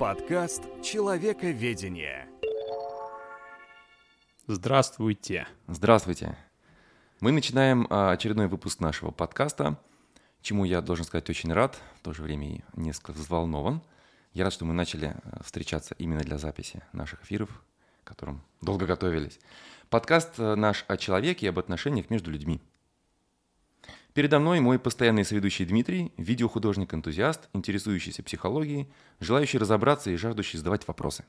Подкаст «Человековедение». Здравствуйте. Здравствуйте. Мы начинаем а, очередной выпуск нашего подкаста, чему я должен сказать очень рад, в то же время и несколько взволнован. Я рад, что мы начали а, встречаться именно для записи наших эфиров, к которым долго готовились. Подкаст а, наш о человеке и об отношениях между людьми. Передо мной мой постоянный соведущий Дмитрий, видеохудожник-энтузиаст, интересующийся психологией, желающий разобраться и жаждущий задавать вопросы.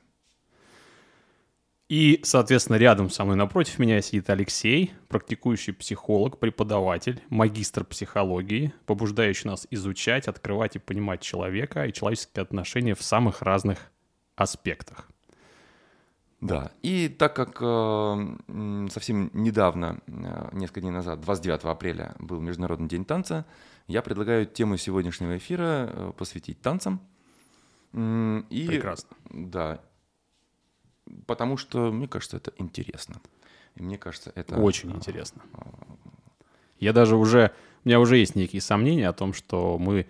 И, соответственно, рядом со мной напротив меня сидит Алексей, практикующий психолог, преподаватель, магистр психологии, побуждающий нас изучать, открывать и понимать человека и человеческие отношения в самых разных аспектах. Да, и так как э, совсем недавно, э, несколько дней назад, 29 апреля был Международный день танца, я предлагаю тему сегодняшнего эфира э, посвятить танцам. И, Прекрасно. Да, потому что, мне кажется, это интересно. И мне кажется, это... Очень интересно. Я даже уже... У меня уже есть некие сомнения о том, что мы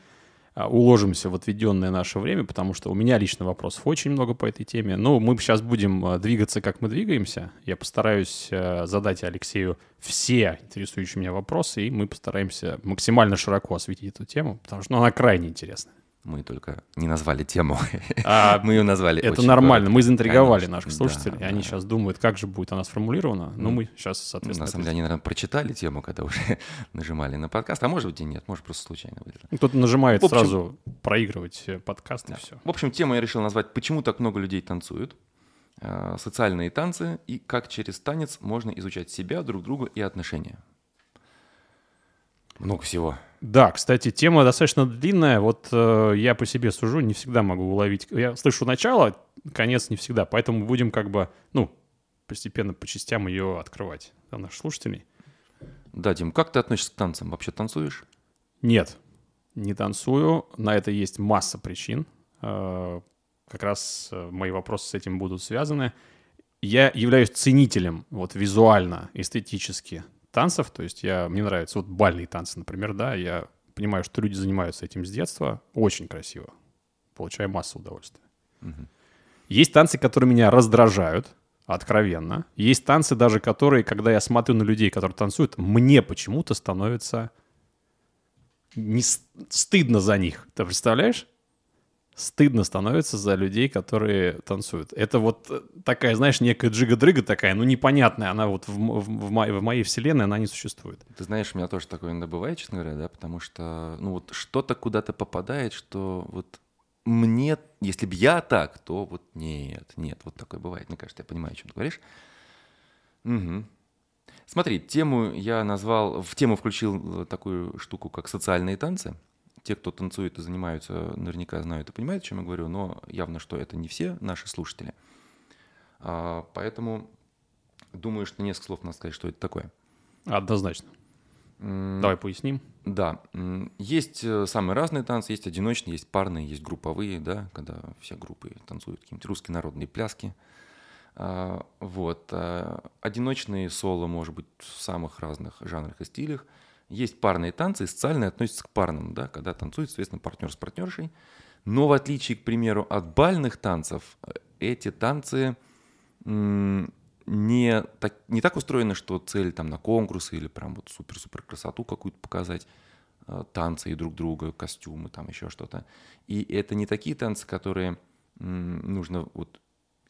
уложимся в отведенное наше время, потому что у меня лично вопросов очень много по этой теме. Ну, мы сейчас будем а, двигаться, как мы двигаемся. Я постараюсь а, задать Алексею все интересующие меня вопросы, и мы постараемся максимально широко осветить эту тему, потому что ну, она крайне интересная. Мы только не назвали тему. А, Мы ее назвали. Это нормально. Мы заинтриговали Конечно, наших слушателей. Да, и они да. сейчас думают, как же будет она сформулирована. Ну, ну мы сейчас, соответственно. На самом деле, они, наверное, прочитали тему, когда уже нажимали на подкаст. А может быть и нет, может просто случайно будет. Кто-то нажимает общем, сразу проигрывать э, подкаст да. и все. В общем, тему я решил назвать «Почему так много людей танцуют?» э, Социальные танцы и как через танец можно изучать себя, друг друга и отношения. Много всего. Да, кстати, тема достаточно длинная. Вот э, я по себе сужу, не всегда могу уловить. Я слышу начало, конец не всегда. Поэтому будем как бы, ну, постепенно по частям ее открывать для наших слушателей. Да, Дим, как ты относишься к танцам? Вообще танцуешь? Нет, не танцую. На это есть масса причин. Э, как раз э, мои вопросы с этим будут связаны. Я являюсь ценителем вот визуально, эстетически танцев, то есть я, мне нравятся вот бальные танцы, например, да, я понимаю, что люди занимаются этим с детства, очень красиво, получаю массу удовольствия. Угу. Есть танцы, которые меня раздражают, откровенно. Есть танцы даже, которые, когда я смотрю на людей, которые танцуют, мне почему-то становится не стыдно за них. Ты представляешь? Стыдно становится за людей, которые танцуют. Это вот такая, знаешь, некая джига-дрыга такая, ну, непонятная. Она вот в, в, в, моей, в моей вселенной, она не существует. Ты знаешь, у меня тоже такое иногда бывает, честно говоря, да, потому что, ну, вот что-то куда-то попадает, что вот мне, если бы я так, то вот нет, нет, вот такое бывает. Мне кажется, я понимаю, о чем ты говоришь. Угу. Смотри, тему я назвал, в тему включил такую штуку, как социальные танцы – те, кто танцует и занимаются, наверняка знают и понимают, о чем я говорю, но явно, что это не все наши слушатели. А, поэтому думаю, что несколько слов надо сказать, что это такое. Однозначно. Давай поясним. Да. Есть э, самые разные танцы, есть одиночные, есть парные, есть групповые, да, когда все группы танцуют какие-нибудь русские народные пляски. А, вот. А, одиночные соло, может быть, в самых разных жанрах и стилях – есть парные танцы, и социальные относятся к парным, да, когда танцует, соответственно, партнер с партнершей. Но в отличие, к примеру, от бальных танцев, эти танцы не так, не так устроены, что цель там на конкурсы или прям вот супер-супер красоту какую-то показать, э, танцы и друг друга, костюмы, там еще что-то. И это не такие танцы, которые нужно вот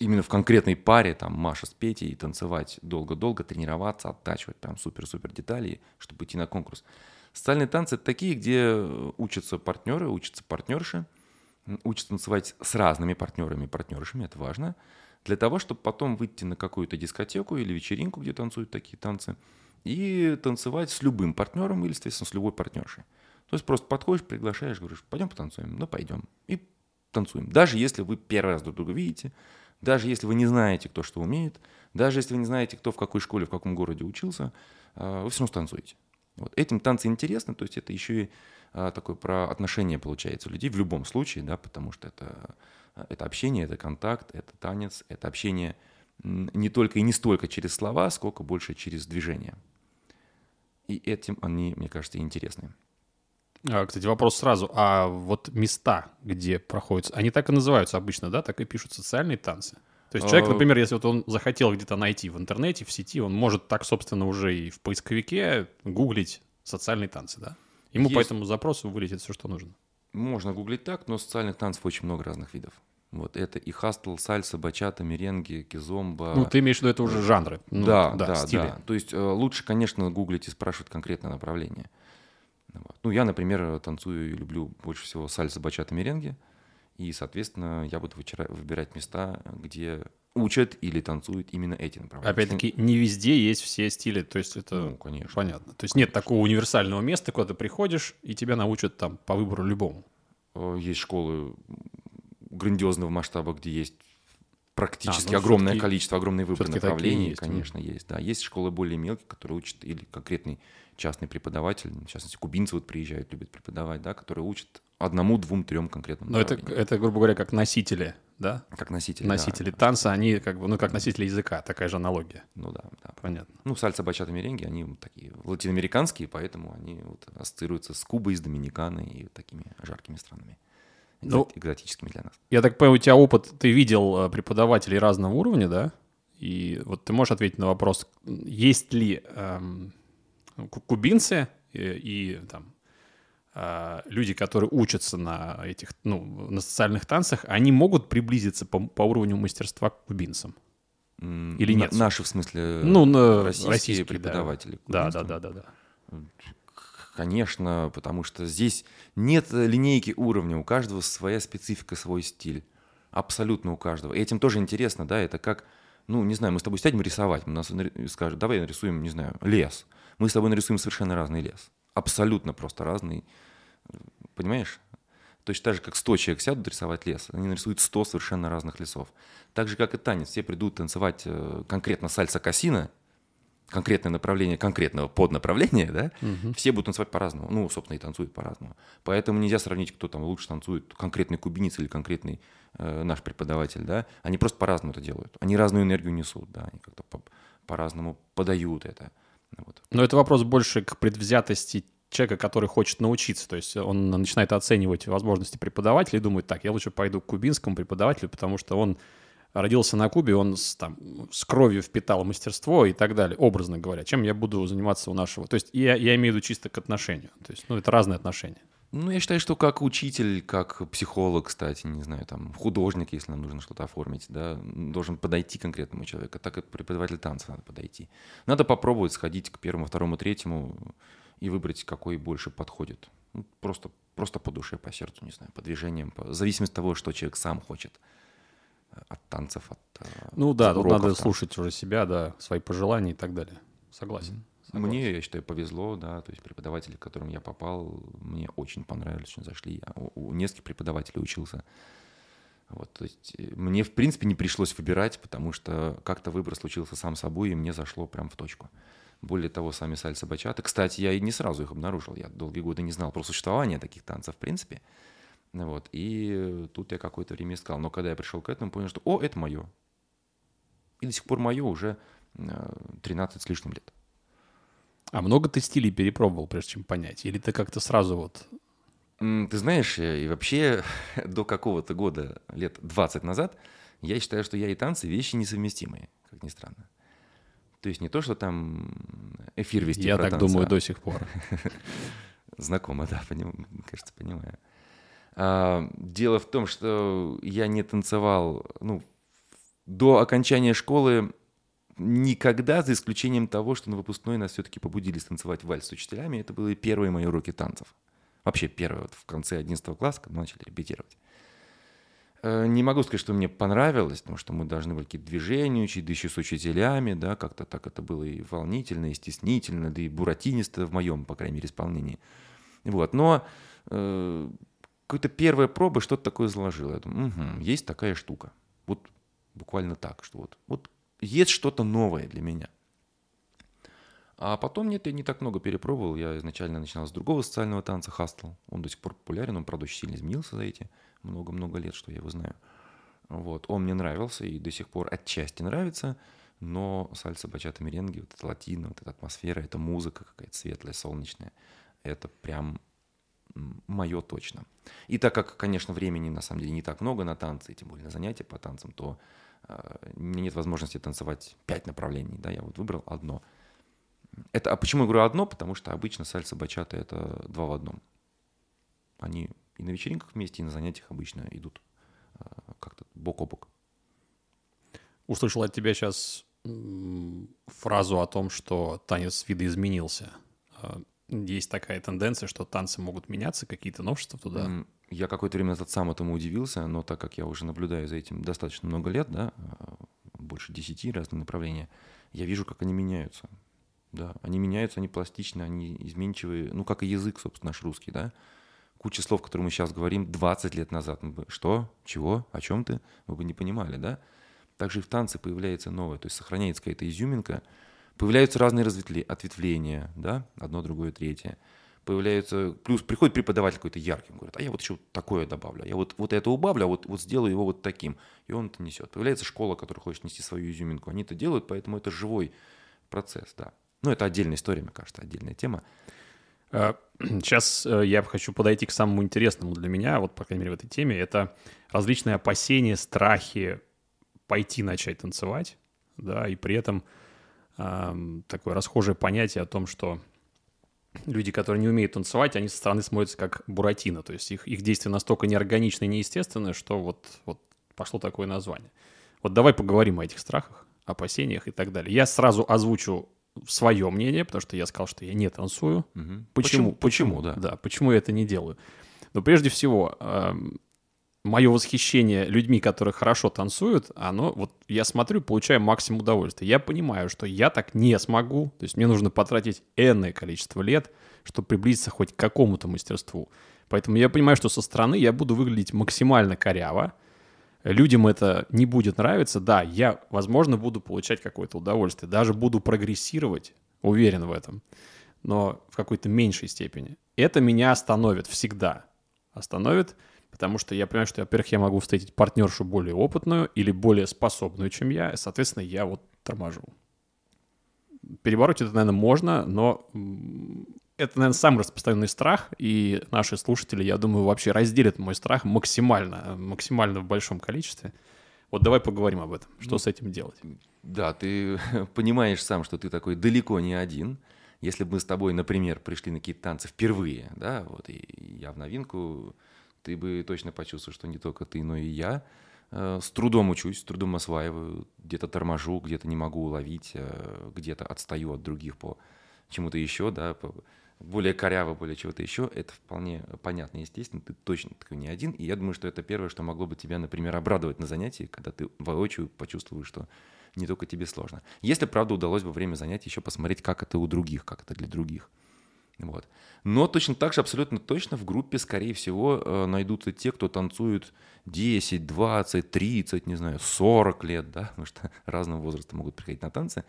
именно в конкретной паре, там, Маша с Петей, и танцевать долго-долго, тренироваться, оттачивать прям супер-супер детали, чтобы идти на конкурс. Социальные танцы — это такие, где учатся партнеры, учатся партнерши, учатся танцевать с разными партнерами и партнершами, это важно, для того, чтобы потом выйти на какую-то дискотеку или вечеринку, где танцуют такие танцы, и танцевать с любым партнером или, соответственно, с любой партнершей. То есть просто подходишь, приглашаешь, говоришь, пойдем потанцуем, ну пойдем. И танцуем. Даже если вы первый раз друг друга видите, даже если вы не знаете, кто что умеет, даже если вы не знаете, кто в какой школе, в каком городе учился, а, вы все равно танцуете. Вот. Этим танцы интересны, то есть это еще и а, такое про отношения получается людей в любом случае, да, потому что это, это общение, это контакт, это танец, это общение не только и не столько через слова, сколько больше через движение. И этим они, мне кажется, интересны. А, кстати, вопрос сразу. А вот места, где проходят, они так и называются обычно, да? Так и пишут социальные танцы? То есть человек, А, например, если вот он захотел где-то найти в интернете, в сети, он может так, собственно, уже и в поисковике гуглить социальные танцы, да? Ему по Есть. этому запросу вылетит все, что нужно. Можно гуглить так, но социальных танцев очень много разных видов. Вот это и хастл, сальса, бачата, меренги, кизомба. Ну, ты имеешь в виду, это уже жанры. Ну, да, да, стили. да. То есть э, лучше, конечно, гуглить и спрашивать конкретное направление. Вот. Ну, я, например, танцую и люблю больше всего сальса, бачата, меренги. И, соответственно, я буду выбирать места, где учат или танцуют именно эти направления. Опять-таки, не везде есть все стили, то есть это Ну, конечно. понятно. То есть нет такого универсального места, куда ты приходишь, и тебя научат там по выбору любому. Э, Есть школы грандиозного масштаба, где есть практически А, ну, огромное количество, огромный выбор направлений, есть, конечно, есть. Да, есть школы более мелкие, которые учат или конкретный частный преподаватель, в частности, кубинцы вот приезжают, любят преподавать, да, которые учат одному, двум, трем конкретным Но это, это, грубо говоря, как носители, да? как носители. да. Носители танца, они как бы, ну, как носители языка, такая же аналогия. Ну да, да. Понятно. Ну, сальса, бачата, меренги, они такие латиноамериканские, поэтому они вот ассоциируются с Кубой, с Доминиканой и такими жаркими странами. Ну, Экзот- экзотическими для нас. Я так понимаю, у тебя опыт, ты видел э, преподавателей разного уровня, да? И вот ты можешь ответить на вопрос, есть ли эм, ку- кубинцы и, и там э, люди, которые учатся на этих, ну, на социальных танцах, они могут приблизиться по, по уровню мастерства к кубинцам? Или на- нет? Наши, в смысле, Ну, на российские, российские, да. преподаватели. Да, да, да, да, да. Конечно, потому что здесь нет линейки уровня, у каждого своя специфика, свой стиль. Абсолютно у каждого. И этим тоже интересно, да, это как, ну, не знаю, мы с тобой сядем рисовать, мы нас скажут, давай нарисуем, не знаю, лес. Мы с тобой нарисуем совершенно разный лес. Абсолютно просто разный. Понимаешь? Точно так же, как 100 человек сядут рисовать лес, они нарисуют 100 совершенно разных лесов. Так же, как и танец. Все придут танцевать э, конкретно сальса кассина, конкретное направление конкретного поднаправления, да, все будут танцевать по-разному. Ну, собственно, и танцуют по-разному. Поэтому нельзя сравнить, кто там лучше танцует, конкретный кубинец или конкретный э, наш преподаватель, да. Они просто по-разному это делают. Они разную энергию несут, да, они как-то по- по-разному подают это. Вот. Но это вопрос больше к предвзятости человека, который хочет научиться. То есть он начинает оценивать возможности преподавателя и думает, так, я лучше пойду к кубинскому преподавателю, потому что он родился на Кубе, он с, там, с кровью впитал мастерство и так далее, образно говоря. Чем я буду заниматься у нашего? То есть я, я имею в виду чисто к отношению. То есть, ну, это разные отношения. Ну, я считаю, что как учитель, как психолог, кстати, не знаю, там, художник, если нам нужно что-то оформить, да, должен подойти к конкретному человеку, так как преподаватель танца надо подойти. Надо попробовать сходить к первому, второму, третьему и выбрать, какой больше подходит. Ну, просто, просто по душе, по сердцу, не знаю, по движениям, по... в зависимости от того, что человек сам хочет от танцев, от э, Ну да, тут уроков надо танцев. слушать уже себя, да, свои пожелания и так далее. Согласен. Согласен. Мне, я считаю, повезло, да, то есть преподаватели, к которым я попал, мне очень понравились, очень зашли. Я у, у нескольких преподавателей учился. Вот, то есть э, мне, в принципе, не пришлось выбирать, потому что как-то выбор случился сам собой, и мне зашло прям в точку. Более того, сами сальса бачата. Кстати, я и не сразу их обнаружил. Я долгие годы не знал про существование таких танцев, в принципе. Вот, и э, тут я какое-то время искал. Но когда я пришел к этому, понял, что, о, это мое. И до сих пор мое уже э, 13 с лишним лет. А много ты стилей перепробовал, прежде чем понять? Или ты как-то сразу вот... Ты знаешь, э, и вообще до какого-то года, лет 20 назад, я считаю, что я и танцы вещи несовместимые, как ни странно. То есть не то, что там эфир вести Я так танцы, думаю а- до сих пор. Знакомо, да, поним- кажется, понимаю. А, дело в том, что я не танцевал, ну, до окончания школы никогда, за исключением того, что на выпускной нас все-таки побудили станцевать вальс с учителями. Это были первые мои уроки танцев. Вообще первые, вот в конце 11 класса, когда начали репетировать. Э, Не могу сказать, что мне понравилось, потому что мы должны были какие-то движения учить, да еще с учителями, да, как-то так это было и волнительно, и стеснительно, да и буратинисто в моем, по крайней мере, исполнении. Вот, но какая-то первая проба что-то такое заложила. Я думаю, «Мгм, есть такая штука. Вот буквально так, что вот, вот есть что-то новое для меня. А потом нет, я не так много перепробовал. Я изначально начинал с другого социального танца хастл. Он до сих пор популярен, он, правда, очень сильно изменился за эти много-много лет, что я его знаю. Вот. Он мне нравился и до сих пор отчасти нравится, но сальса, бачата, меренги, вот эта латина, вот эта атмосфера, эта музыка какая-то светлая, солнечная, это прям мое точно. И так как, конечно, времени на самом деле не так много на танцы, тем более на занятия по танцам, то э, нет возможности танцевать пять направлений, да, я вот выбрал одно. Это, а почему я говорю одно? Потому что обычно сальса бачата это два в одном. Они и на вечеринках вместе, и на занятиях обычно идут э, как-то бок о бок. Услышал от тебя сейчас фразу о том, что танец видоизменился. Есть такая тенденция, что танцы могут меняться, какие-то новшества туда. Я какое-то время назад сам этому удивился, но так как я уже наблюдаю за этим достаточно много лет, да, а, больше десяти разных направлений, я вижу, как они меняются. Да, они меняются, они пластичны, они изменчивые, ну, как и язык, собственно, наш русский, да. Куча слов, которые мы сейчас говорим, 20 лет назад мы бы, что, чего, о чем ты, мы бы не понимали, да. Также и в танце появляется новое, то есть сохраняется какая-то изюминка, появляются разные разветвления, ответвления, да, одно, другое, третье. Появляются, плюс приходит преподаватель какой-то яркий, говорит, а я вот еще такое добавлю, я вот, вот это убавлю, а вот, вот сделаю его вот таким, и он это несет. Появляется школа, которая хочет нести свою изюминку, они это делают, поэтому это живой процесс, да. Ну, это отдельная история, мне кажется, отдельная тема. Сейчас э, я хочу подойти к самому интересному для меня, вот, по крайней мере, в этой теме. Это различные опасения, страхи пойти начать танцевать, да, и при этом такое расхожее понятие о том, что люди, которые не умеют танцевать, они со стороны смотрятся как буратино, то есть их, их действия настолько неорганичны и неестественны, что вот, вот пошло такое название. Вот давай поговорим о этих страхах, опасениях и так далее. Я сразу озвучу свое мнение, потому что я сказал, что я не танцую. Угу. Почему? Почему? Почему, да. Да, почему я это не делаю? Но прежде всего, мое восхищение людьми, которые хорошо танцуют, оно, вот я смотрю, получаю максимум удовольствия. Я понимаю, что я так не смогу, то есть мне нужно потратить энное количество лет, чтобы приблизиться хоть к какому-то мастерству. Поэтому я понимаю, что со стороны я буду выглядеть максимально коряво, людям это не будет нравиться, да, я, возможно, буду получать какое-то удовольствие, даже буду прогрессировать, уверен в этом, но в какой-то меньшей степени. Это меня остановит всегда. Остановит, потому что я понимаю, что, во-первых, я могу встретить партнершу более опытную или более способную, чем я, и, соответственно, я вот торможу. Перебороть это, наверное, можно, но это, наверное, самый распространенный страх, и наши слушатели, я думаю, вообще разделят мой страх максимально, максимально в большом количестве. Вот давай поговорим об этом. Что с этим делать? Да, ты понимаешь сам, что ты такой далеко не один. Если бы мы с тобой, например, пришли на какие-то танцы впервые, да, вот, и я в новинку, ты бы точно почувствовал, что не только ты, но и я э, с трудом учусь, с трудом осваиваю, где-то торможу, где-то не могу уловить, э, где-то отстаю от других по чему-то еще, да, более коряво, более чего-то еще, это вполне понятно, естественно, ты точно такой не один, и я думаю, что это первое, что могло бы тебя, например, обрадовать на занятии, когда ты воочию почувствуешь, что не только тебе сложно. Если, правда, удалось бы время занятий еще посмотреть, как это у других, как это для других. Вот. Но точно так же, абсолютно точно, в группе, скорее всего, э, найдутся те, кто танцует 10, 20, 30, не знаю, 40 лет, да, потому что разного возраста могут приходить на танцы,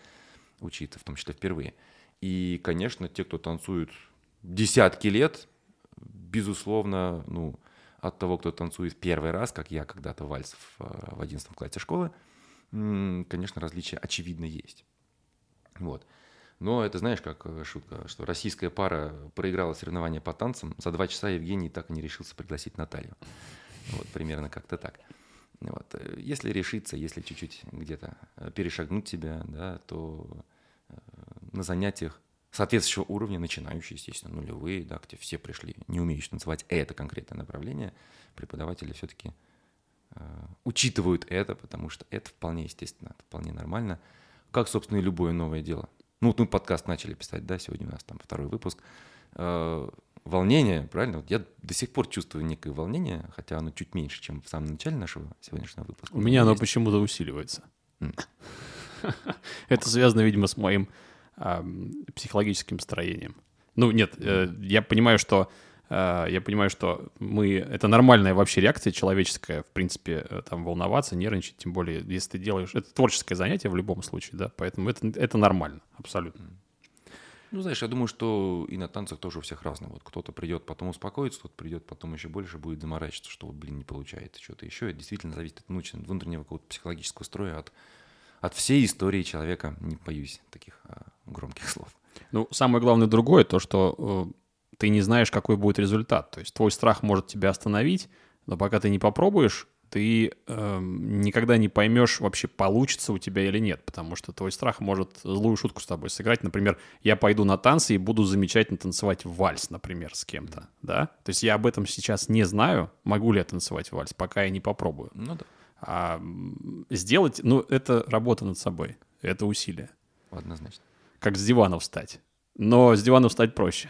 учиться, в том числе впервые. И, конечно, те, кто танцует десятки лет, безусловно, ну, от того, кто танцует первый раз, как я когда-то вальс в, в 11 классе школы, конечно, различия очевидно есть. Вот. Но это знаешь, как э, шутка, что российская пара проиграла соревнования по танцам, за два часа Евгений так и не решился пригласить Наталью. Вот примерно как-то так. Вот. Э, если решиться, если чуть-чуть где-то э, перешагнуть себя, да, то на занятиях соответствующего уровня, начинающие, естественно, нулевые, да, где все пришли, не умеющие танцевать это конкретное направление, преподаватели все-таки э, учитывают это, потому что это вполне естественно, это вполне нормально, как, собственно, и любое новое дело. Ну, вот мы подкаст начали писать, да, сегодня у нас там второй выпуск. Э, волнение, правильно? Вот я до сих пор чувствую некое волнение, хотя оно чуть меньше, чем в самом начале нашего сегодняшнего выпуска. У меня оно почему-то усиливается. Это связано, видимо, с моим психологическим строением. Ну, нет, э, я понимаю, что я понимаю, что мы это нормальная вообще реакция человеческая, в принципе, э, там волноваться, нервничать, тем более, если ты делаешь это творческое занятие в любом случае, да, поэтому это это нормально, абсолютно. Ну, знаешь, я думаю, что и на танцах тоже у всех разное. Вот кто-то придет, потом успокоится, кто-то придет, потом еще больше будет заморачиваться, что вот, блин, не получается что-то еще. Это действительно зависит от внутреннего какого-то психологического строя, от от всей истории человека, не боюсь таких а, громких слов. Ну, самое главное другое, то, что э, ты не знаешь, какой будет результат. То есть твой страх может тебя остановить, но пока ты не попробуешь, ты э, никогда не поймешь вообще, получится у тебя или нет, потому что твой страх может злую шутку с тобой сыграть. Например, я пойду на танцы и буду замечательно танцевать вальс, например, с кем-то, да? То есть я об этом сейчас не знаю, могу ли я танцевать вальс, пока я не попробую. Ну да. А сделать, ну, это работа над собой, это усилие. Однозначно. Как с дивана встать. Но с дивана встать проще.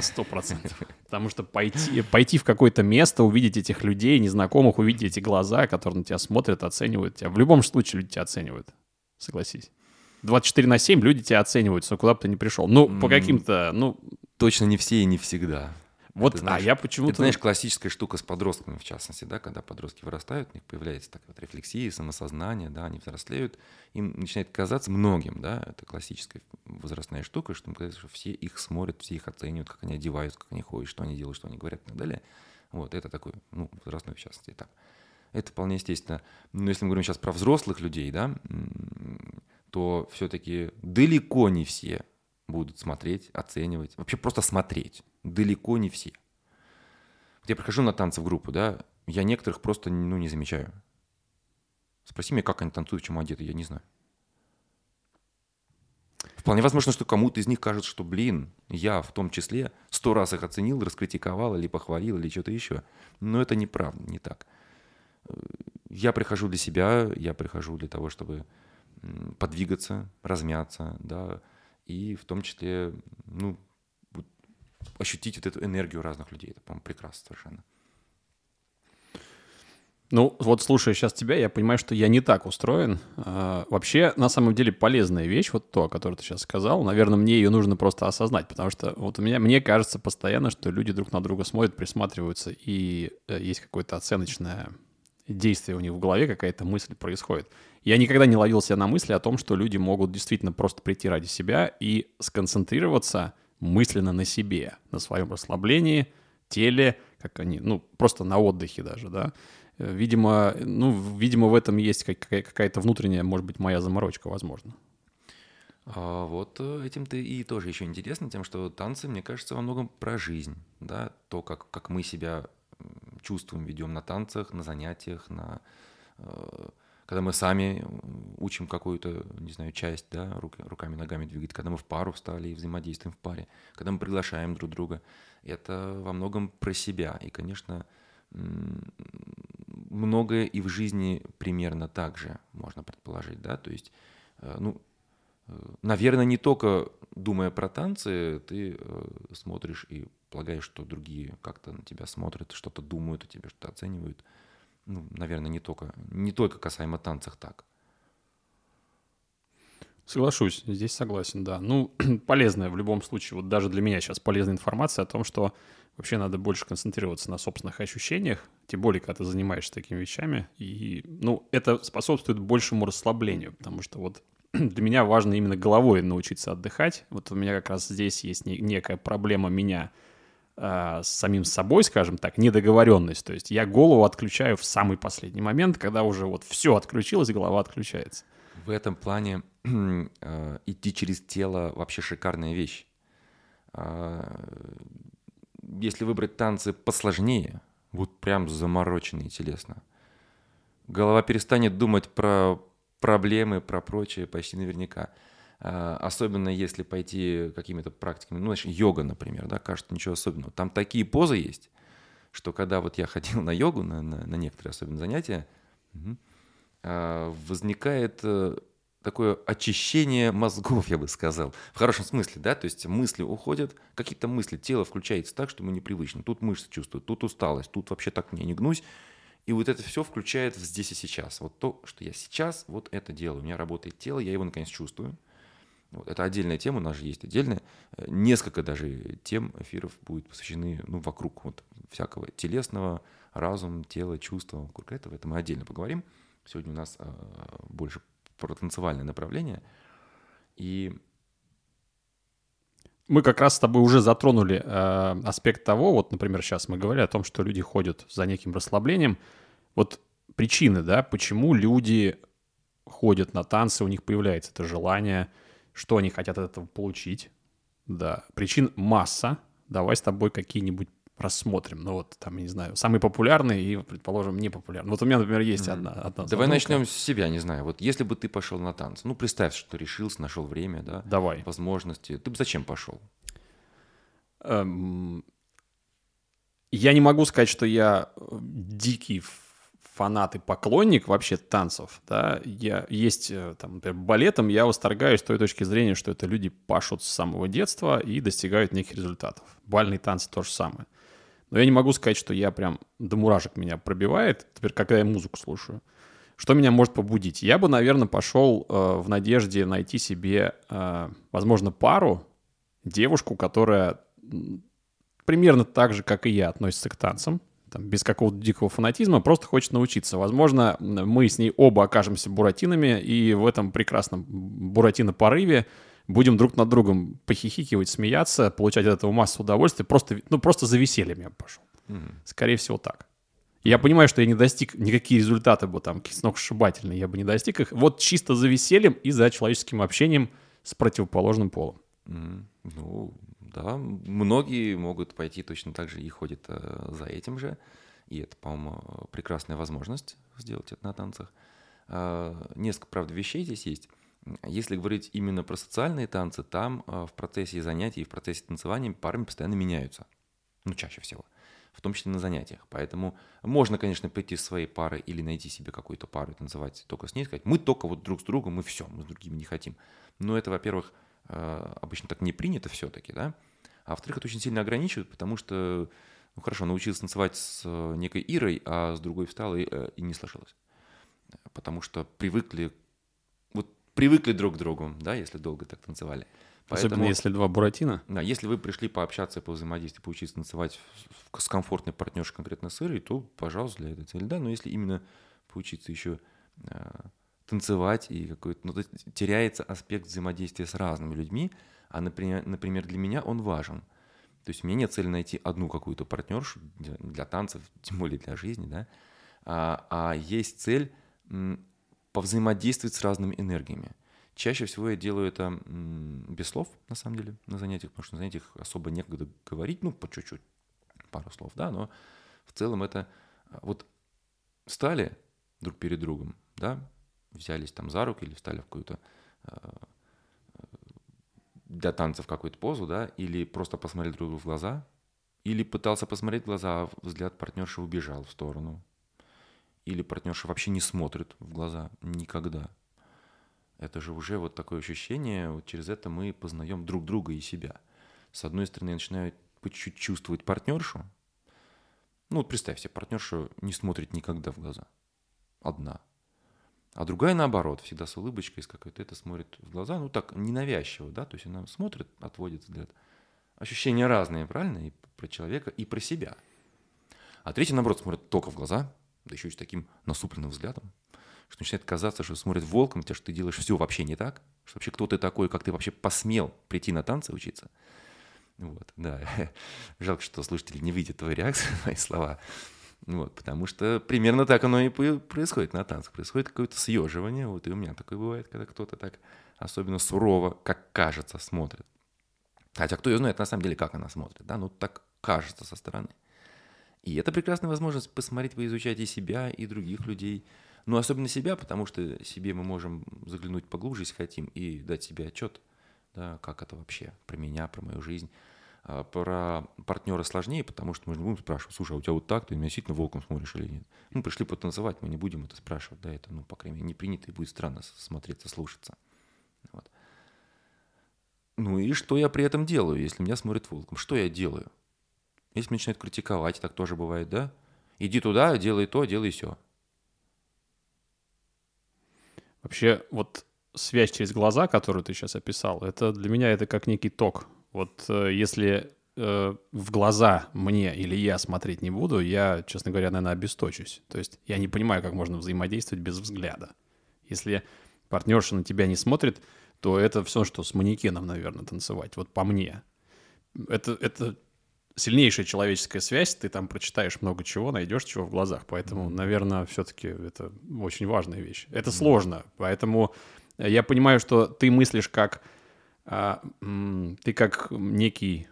Сто процентов. Потому что пойти, пойти в какое-то место, увидеть этих людей, незнакомых, увидеть эти глаза, которые на тебя смотрят, оценивают тебя. В любом случае люди тебя оценивают. Согласись. 24 на 7 люди тебя оценивают, но куда бы ты ни пришел. Ну, по каким-то, ну... Точно не все и не всегда. Вот, Ты знаешь, а я почему-то... Это, знаешь, классическая штука с подростками, в частности, да, когда подростки вырастают, у них появляется такая вот рефлексия, самосознание, да, они взрослеют, им начинает казаться многим, да, это классическая возрастная штука, что им кажется, что все их смотрят, все их оценивают, как они одеваются, как они ходят, что они делают, что они говорят и так далее. Вот, это такой, ну, возрастной, в частности, этап. Это вполне естественно. Но если мы говорим сейчас про взрослых людей, да, то все-таки далеко не все будут смотреть, оценивать, вообще просто смотреть. Далеко не все. Вот я прихожу на танцы в группу, да, я некоторых просто ну, не замечаю. Спроси меня, как они танцуют, чем одеты, я не знаю. Вполне возможно, что кому-то из них кажется, что, блин, я в том числе сто раз их оценил, раскритиковал или похвалил, или что-то еще. Но это неправда, не так. Я прихожу для себя, я прихожу для того, чтобы подвигаться, размяться, да, и в том числе, ну, ощутить вот эту энергию разных людей. Это, по-моему, прекрасно совершенно. Ну, вот слушая сейчас тебя, я понимаю, что я не так устроен. А, вообще, на самом деле, полезная вещь, вот то, о которой ты сейчас сказал. Наверное, мне ее нужно просто осознать, потому что вот у меня, мне кажется постоянно, что люди друг на друга смотрят, присматриваются, и э, есть какое-то оценочное действие у них в голове, какая-то мысль происходит. Я никогда не ловил себя на мысли о том, что люди могут действительно просто прийти ради себя и сконцентрироваться мысленно на себе, на своем расслаблении, теле, как они, ну, просто на отдыхе даже, да. Э, Видимо, ну, видимо, в этом есть как- какая- какая-то внутренняя, может быть, моя заморочка, возможно. А вот э, этим-то и тоже еще интересно тем, что танцы, мне кажется, во многом про жизнь, да, то, как, как мы себя чувствуем, ведем на танцах, на занятиях, на, э, когда мы сами учим какую-то, не знаю, часть, да, рук- руками, ногами двигать, когда мы в пару встали и взаимодействуем в паре, когда мы приглашаем друг друга, это во многом про себя. И, конечно, многое и в жизни примерно так же можно предположить, да, то есть, э, ну, Наверное, не только думая про танцы, ты э, смотришь и полагаешь, что другие как-то на тебя смотрят, что-то думают о тебе, что-то оценивают. Ну, наверное, не только, не только касаемо танцев так. Соглашусь, здесь согласен, да. Ну, полезная в любом случае, вот даже для меня сейчас полезная информация о том, что вообще надо больше концентрироваться на собственных ощущениях, тем более, когда ты занимаешься такими вещами. И, ну, это способствует большему расслаблению, потому что вот для меня важно именно головой научиться отдыхать. Вот у меня как раз здесь есть не- некая проблема меня а, с самим собой, скажем так, недоговоренность. То есть я голову отключаю в самый последний момент, когда уже вот все отключилось, голова отключается. В этом плане э, идти через тело вообще шикарная вещь. А, Если выбрать танцы посложнее, вот прям замороченные телесно, голова перестанет думать про проблемы, про прочее почти наверняка. А, Особенно если пойти какими-то практиками, ну, знаешь, йога, например, да, кажется, ничего особенного. Там такие позы есть, что когда вот я ходил на йогу, на, на- на некоторые особенно занятия, а, возникает э, такое очищение мозгов, я бы сказал. В хорошем смысле, да, то есть мысли уходят, какие-то мысли, тело включается так, что ему непривычно. Тут мышцы чувствуют, тут усталость, тут вообще так мне не гнусь. И вот это все включает в здесь и сейчас. Вот то, что я сейчас, вот это делаю. У меня работает тело, я его наконец чувствую. Вот, это отдельная тема, у нас же есть отдельная. Э, Несколько даже тем эфиров будет посвящены ну, вокруг вот всякого телесного, разум, тело, чувства. Вокруг этого это мы отдельно поговорим. Сегодня у нас э, больше про танцевальное направление. И Мы как раз с тобой уже затронули э, аспект того, вот, например, сейчас мы говорили о том, что люди ходят за неким расслаблением. Вот причины, да, почему люди ходят на танцы, у них появляется это желание, что они хотят от этого получить. Да, причин масса, давай с тобой какие-нибудь рассмотрим. Ну вот, там, я не знаю, самые популярные и, предположим, непопулярные. Вот у меня, например, есть одна, одна Давай задумка. начнем с себя, не знаю. Вот если бы ты пошел на танцы, ну представь, что решился, нашел время, да, Давай. возможности. Ты бы зачем пошел? Эм, Я не могу сказать, что я э, дикий фанат и поклонник вообще танцев, да, я есть, э, там, например, балетом я восторгаюсь с той точки зрения, что это люди пашут с самого детства и достигают неких результатов. Бальные танцы то же самое. Но я не могу сказать, что я прям до мурашек меня пробивает, теперь, когда я музыку слушаю. Что меня может побудить? Я бы, наверное, пошел э, в надежде найти себе, э, возможно, пару, девушку, которая примерно так же, как и я, относится к танцам, там, без какого-то дикого фанатизма, просто хочет научиться. Возможно, мы с ней оба окажемся буратинами, и в этом прекрасном буратино-порыве будем друг над другом похихикивать, смеяться, получать от этого массу удовольствия, просто, ну, просто за весельем я пошел. Скорее всего, так. Я понимаю, что я не достиг никакие результаты бы там сногсшибательные, я бы не достиг их. Вот чисто за весельем и за человеческим общением с противоположным полом. Ну, да, многие могут пойти точно так же и ходят э, за этим же. И это, по-моему, прекрасная возможность сделать это на танцах. А, Несколько, правда, вещей здесь есть. Если говорить именно про социальные танцы, там э, в процессе занятий и в процессе танцевания парами постоянно меняются. Ну, чаще всего. В том числе на занятиях. Поэтому можно, конечно, прийти с своей парой или найти себе какую-то пару и танцевать только с ней, сказать, мы только вот друг с другом, мы все, мы с другими не хотим. Но это, во-первых, обычно так не принято все-таки, да. А во-вторых, это очень сильно ограничивает, потому что, ну хорошо, научился танцевать с э, некой Ирой, а с другой встал и, э, и не сложилось. Потому что привыкли, вот привыкли друг к другу, да, если долго так танцевали. Особенно Поэтому- если два буратино. да, если вы пришли пообщаться, повзаимодействовать, поучиться танцевать с комфортной партнершей конкретно с Ирой, то, пожалуйста, для этой цели, да. Но если именно поучиться еще э, танцевать и какой-то, ну, то есть теряется аспект взаимодействия с разными людьми, а, например, например, для меня он важен. То есть у меня нет цели найти одну какую-то партнершу для, танцев, тем более для жизни, да, а, а есть цель повзаимодействовать с разными энергиями. Чаще всего я делаю это без слов, на самом деле, на занятиях, потому что на занятиях особо некогда говорить, ну, по чуть-чуть, пару слов, да, но в целом это а, вот встали друг перед другом, да, взялись там за руки или встали в какую-то а, для танцев какую-то позу, да, или просто посмотрели друг другу в глаза, или пытался посмотреть в глаза, а взгляд партнерши убежал в сторону, или партнерша вообще не смотрит в глаза никогда. Это же уже вот такое ощущение, вот через это мы познаем друг друга и себя. С одной стороны, я начинаю по чуть-чуть чувствовать партнершу. Ну, вот представь себе, партнерша не смотрит никогда в глаза. Одна. А другая, наоборот, всегда с улыбочкой, с какой-то это смотрит в глаза, ну так, ненавязчиво, да, то есть она смотрит, отводит взгляд. Ощущения разные, правильно, и про человека, и про себя. А третья, наоборот, смотрит только в глаза, да еще и с таким насупленным взглядом, что начинает казаться, что смотрит волком, тебя, что ты делаешь все вообще не так, что вообще кто ты такой, как ты вообще посмел прийти на танцы учиться. Вот, да. Жалко, что слушатели не видят твою реакцию мои слова. Вот, потому что примерно так оно и происходит на танцах. Происходит какое-то съеживание. Вот и у меня такое бывает, когда кто-то так особенно сурово, как кажется, смотрит. Хотя кто ее знает на самом деле, как она смотрит, да, ну так кажется со стороны. И это прекрасная возможность посмотреть, поизучать и себя, и других людей. Ну, особенно себя, потому что себе мы можем заглянуть поглубже, если хотим, и дать себе отчет, да, как это вообще, про меня, про мою жизнь. А про партнера сложнее, потому что мы же будем спрашивать, слушай, а у тебя вот так, ты меня действительно волком смотришь или нет? Мы пришли потанцевать, мы не будем это спрашивать, да, это, ну, по крайней мере, не принято и будет странно смотреться, слушаться. Вот. Ну и что я при этом делаю, если меня смотрит волком? Что я делаю? Если начинают критиковать, так тоже бывает, да? Иди туда, делай то, делай все. Вообще, вот связь через глаза, которую ты сейчас описал, это для меня это как некий ток. Вот э, если э, в глаза мне или я смотреть не буду, я, честно говоря, наверное, обесточусь. То есть я не понимаю, как можно взаимодействовать без взгляда. Если партнерша на тебя не смотрит, то это все, что с манекеном, наверное, танцевать. Вот по мне. Это, это сильнейшая человеческая связь, ты там прочитаешь много чего, найдешь чего в глазах. Поэтому, наверное, все-таки это очень важная вещь. Это сложно. Поэтому я понимаю, что ты мыслишь как... а, ты как некий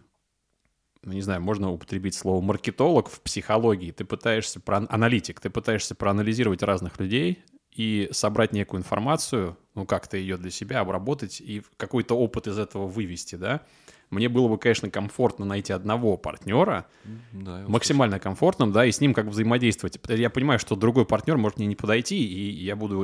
ну, не знаю, можно употребить слово маркетолог в психологии. Ты пытаешься, про, аналитик, ты пытаешься проанализировать разных людей и собрать некую информацию, ну, как-то ее для себя обработать и какой-то опыт из этого вывести, да. Мне было бы, конечно, комфортно найти одного партнера, Да, максимально комфортным, да, и с ним как взаимодействовать. Я понимаю, что другой партнер может мне не подойти, и я буду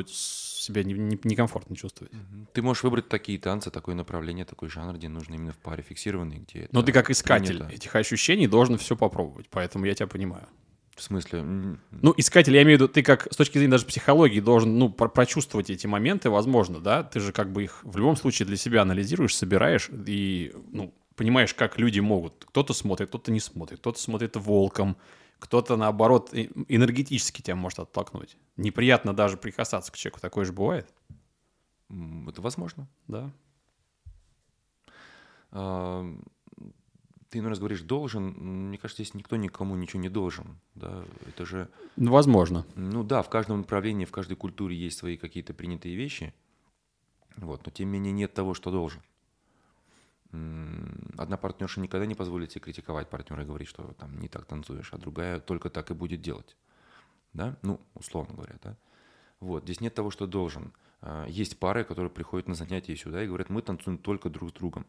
себя не- не- некомфортно чувствовать. Ты можешь выбрать такие танцы, такое направление, такой жанр, где нужно именно в паре фиксированный, где Но ты как искатель принято. этих ощущений должен все попробовать, поэтому я тебя понимаю. В смысле? Ну, искатель, я имею в виду, ты как с точки зрения даже психологии должен, ну, про- прочувствовать эти моменты, возможно, да? Ты же как бы их в любом случае для себя анализируешь, собираешь и, ну, понимаешь, как люди могут. Кто-то смотрит, кто-то не смотрит, кто-то смотрит волком, кто-то, наоборот, энергетически тебя может оттолкнуть. Неприятно даже прикасаться к человеку, такое же бывает, Это возможно. да? А, Ты иной раз говоришь должен. Мне кажется, здесь никто никому ничего не должен. Да? Это же Ну, возможно. Ну да, в каждом направлении, в каждой культуре есть свои какие-то принятые вещи. Вот, но тем не менее нет того, что должен. Одна партнерша никогда не позволит себе критиковать партнера и говорить, что там не так танцуешь, а другая только так и будет делать. Да? Ну, условно говоря, да. Вот, здесь нет того, что должен. А, Есть пары, которые приходят на занятия сюда и говорят, мы танцуем только друг с другом.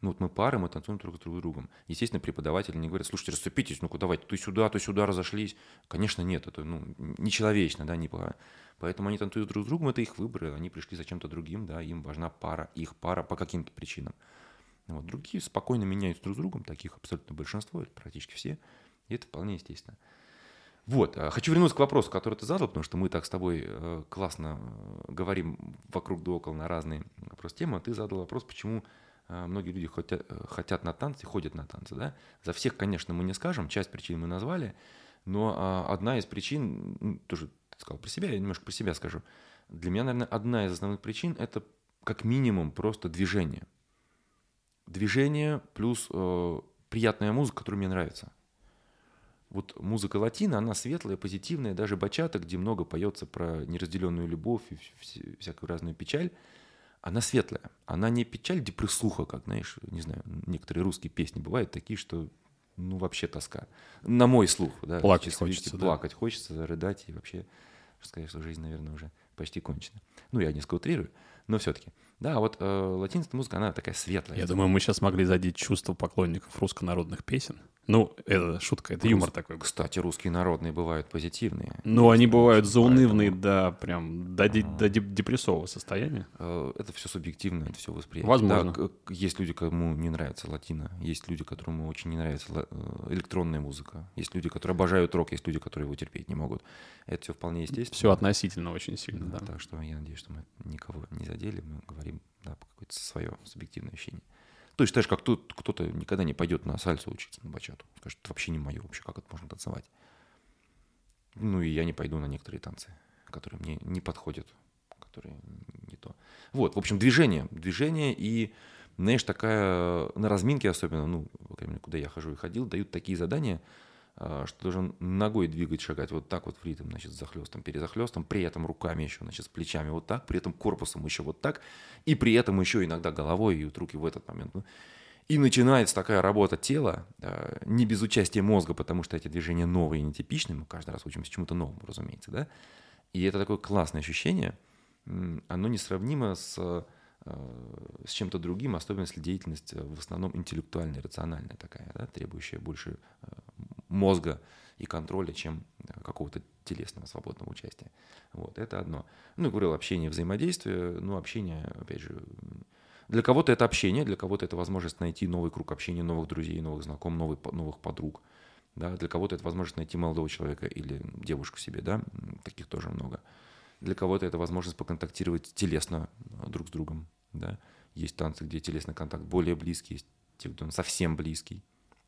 Ну вот мы пары, мы танцуем друг с друг другом. Естественно, преподаватели не говорят, слушайте, расступитесь, ну-ка давайте, то сюда, то сюда разошлись. Конечно, нет, это ну, нечеловечно, да, не по- Поэтому они танцуют друг с другом, это их выбор, они пришли за чем-то другим, да, им важна пара, их пара по каким-то причинам. Вот, другие спокойно меняются друг с другом, таких абсолютно большинство, практически все, и это вполне естественно. Вот, а, хочу вернуться к вопросу, который ты задал, потому что мы так с тобой э, классно э, говорим вокруг да около на разные вопрос темы. Ты задал вопрос, почему э, многие люди хотят, хотят на танцы, ходят на танцы, да? За всех, конечно, мы не скажем, часть причин мы назвали, но а, одна из причин, ну, тоже ты сказал про себя, я немножко про себя скажу. Для меня, наверное, одна из основных причин – это как минимум просто движение. Движение плюс э, приятная музыка, которая мне нравится. Вот музыка латина, она светлая, позитивная, даже бачата, где много поется про неразделенную любовь и вс- всякую разную печаль, она светлая. Она не печаль депрессуха, как, знаешь, не знаю, некоторые русские песни бывают такие, что ну, вообще тоска. На мой слух, да. Плакать чисто хочется, видите, да. Плакать хочется, рыдать и вообще сказать, что жизнь, наверное, уже почти кончена. Ну, я несколько утрирую, но все-таки. Да, вот э, латинская музыка, она такая светлая. Я думаю, мы сейчас могли задеть чувство поклонников руссконародных песен. Ну, это шутка, это юмор такой. Кстати, русские народные бывают позитивные. Ну, они бывают Поэтому- заунывные до прям до, де- до деп- депрессового состояния. Э, Это все субъективно, это все восприятие. Возможно. Да, есть люди, кому не нравится латина, есть люди, которым очень не нравится э, электронная музыка, есть люди, которые обожают рок, есть люди, которые его терпеть не могут. Это все вполне естественно. Все относительно очень сильно, Да, да. Так что я надеюсь, что мы никого не задели, мы говорим да, какое-то свое субъективное ощущение. То есть, знаешь, как тут кто-то никогда не пойдет на сальсу учиться, на бачату. Скажет, это вообще не мое вообще, как это можно танцевать. Ну и я не пойду на некоторые танцы, которые мне не подходят, которые не то. Вот, в общем, движение. Движение и, знаешь, такая, на разминке особенно, ну, куда я хожу и ходил, дают такие задания, что должен ногой двигать, шагать вот так вот в ритм, значит, захлестом, перезахлестом, при этом руками еще, значит, с плечами вот так, при этом корпусом еще вот так, и при этом еще иногда головой и вот руки в этот момент. Ну, И начинается такая работа тела, э, не без участия мозга, потому что эти движения новые и нетипичные, мы каждый раз учимся чему-то новому, разумеется, да. И это такое классное ощущение, оно несравнимо с, э, с чем-то другим, особенно если деятельность э, в основном интеллектуальная, рациональная такая, да, требующая больше э, мозга и контроля, чем э, какого-то телесного свободного участия. Вот, это одно. Ну, я говорил, общение, взаимодействие, ну, общение, опять же, для кого-то это общение, для кого-то это возможность найти новый круг общения, новых друзей, новых знакомых, новых, по- новых подруг. Да? Для кого-то это возможность найти молодого человека или девушку себе, да, таких тоже много. Для кого-то это возможность поконтактировать телесно э, друг с другом, да. Есть танцы, где телесный контакт более близкий, есть те, где он совсем близкий,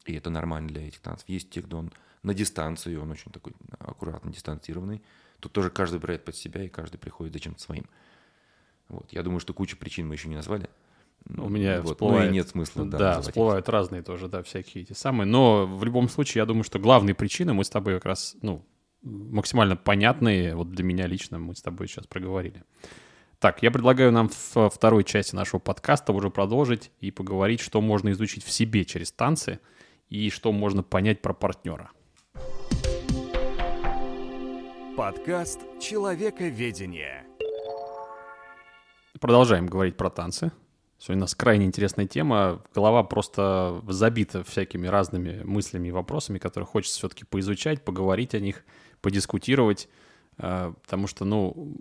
и это нормально для этих танцев. Есть те, где он на дистанции, он очень такой аккуратно дистанцированный. Тут тоже каждый брает под себя, и каждый приходит за чем-то своим. Вот. Я думаю, что кучу причин мы еще не назвали. У меня вот. всплывает... Ну и нет смысла, да, Да, всплывают разные тоже, да, всякие эти самые. Но в любом случае, я думаю, что главные причины мы с тобой как раз, ну, максимально понятные, вот для меня лично мы с тобой сейчас проговорили. Так, я предлагаю нам в второй части нашего подкаста уже продолжить и поговорить, что можно изучить в себе через танцы, и что можно понять про партнера. Подкаст «Человековедение». Продолжаем говорить про танцы. Сегодня у нас крайне интересная тема. Голова просто забита всякими разными мыслями и вопросами, которые хочется все-таки поизучать, поговорить о них, подискутировать. Э, потому что, ну,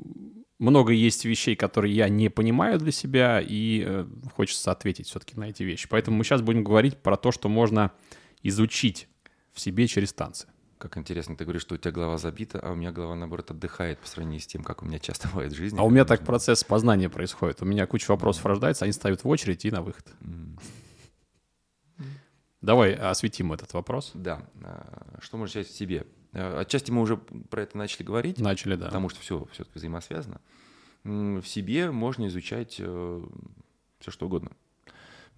много есть вещей, которые я не понимаю для себя, и э, хочется ответить все-таки на эти вещи. Поэтому мы сейчас будем говорить про то, что можно изучить в себе через танцы. Как интересно, ты говоришь, что у тебя голова забита, а у меня голова, наоборот, отдыхает по сравнению с тем, как у меня часто бывает в жизни. А у меня так процесс познания происходит. У меня куча вопросов рождается, они ставят в очередь и на выход. Давай осветим этот вопрос. Да. А, что можно взять в себе? А, отчасти мы уже про это начали говорить. Начали, да. Потому что все все-таки взаимосвязано. В себе можно изучать э, все что угодно.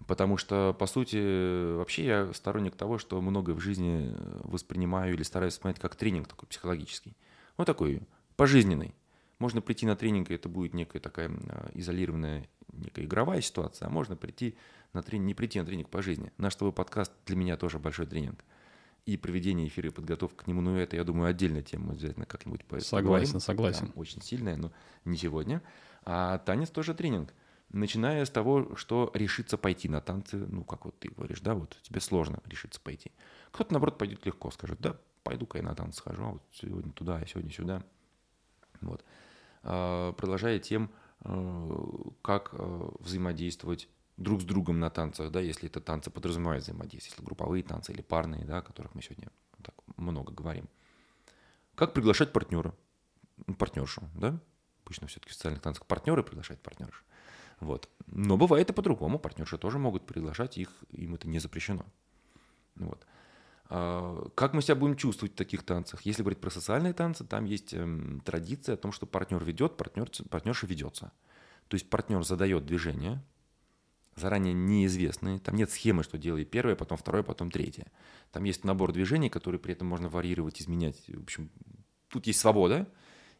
Потому что, по сути, вообще я сторонник того, что многое в жизни воспринимаю или стараюсь воспринимать как тренинг такой психологический. Вот такой, пожизненный. Можно прийти на тренинг, и это будет некая такая изолированная, некая игровая ситуация, а можно прийти на тренинг, не прийти на тренинг по жизни. Наш твой подкаст для меня тоже большой тренинг. И проведение эфира, и подготовка к нему, ну это, я думаю, отдельная тема, обязательно как-нибудь поговорим. Согласен, согласен. Прям очень сильная, но не сегодня. А танец тоже тренинг начиная с того, что решиться пойти на танцы, ну, как вот ты говоришь, да, вот тебе сложно решиться пойти. Кто-то, наоборот, пойдет легко, скажет, да, пойду-ка я на танцы схожу, а вот сегодня туда, а сегодня сюда. Вот. А, продолжая тем, э, как э, взаимодействовать друг с другом на танцах, да, если это танцы подразумевают взаимодействие, если групповые танцы или парные, да, о которых мы сегодня так много говорим. Как приглашать партнера, партнершу, да? Обычно все-таки в социальных танцах партнеры приглашают партнершу. Вот. Но бывает и по-другому. Партнерши тоже могут приглашать их, им это не запрещено. Вот. А, как мы себя будем чувствовать в таких танцах? Если говорить про социальные танцы, там есть эм, традиция о том, что партнер ведет, партнер, партнерша ведется. То есть партнер задает движение, заранее неизвестные. Там нет схемы, что делай первое, потом второе, потом третье. Там есть набор движений, которые при этом можно варьировать, изменять. В общем, тут есть свобода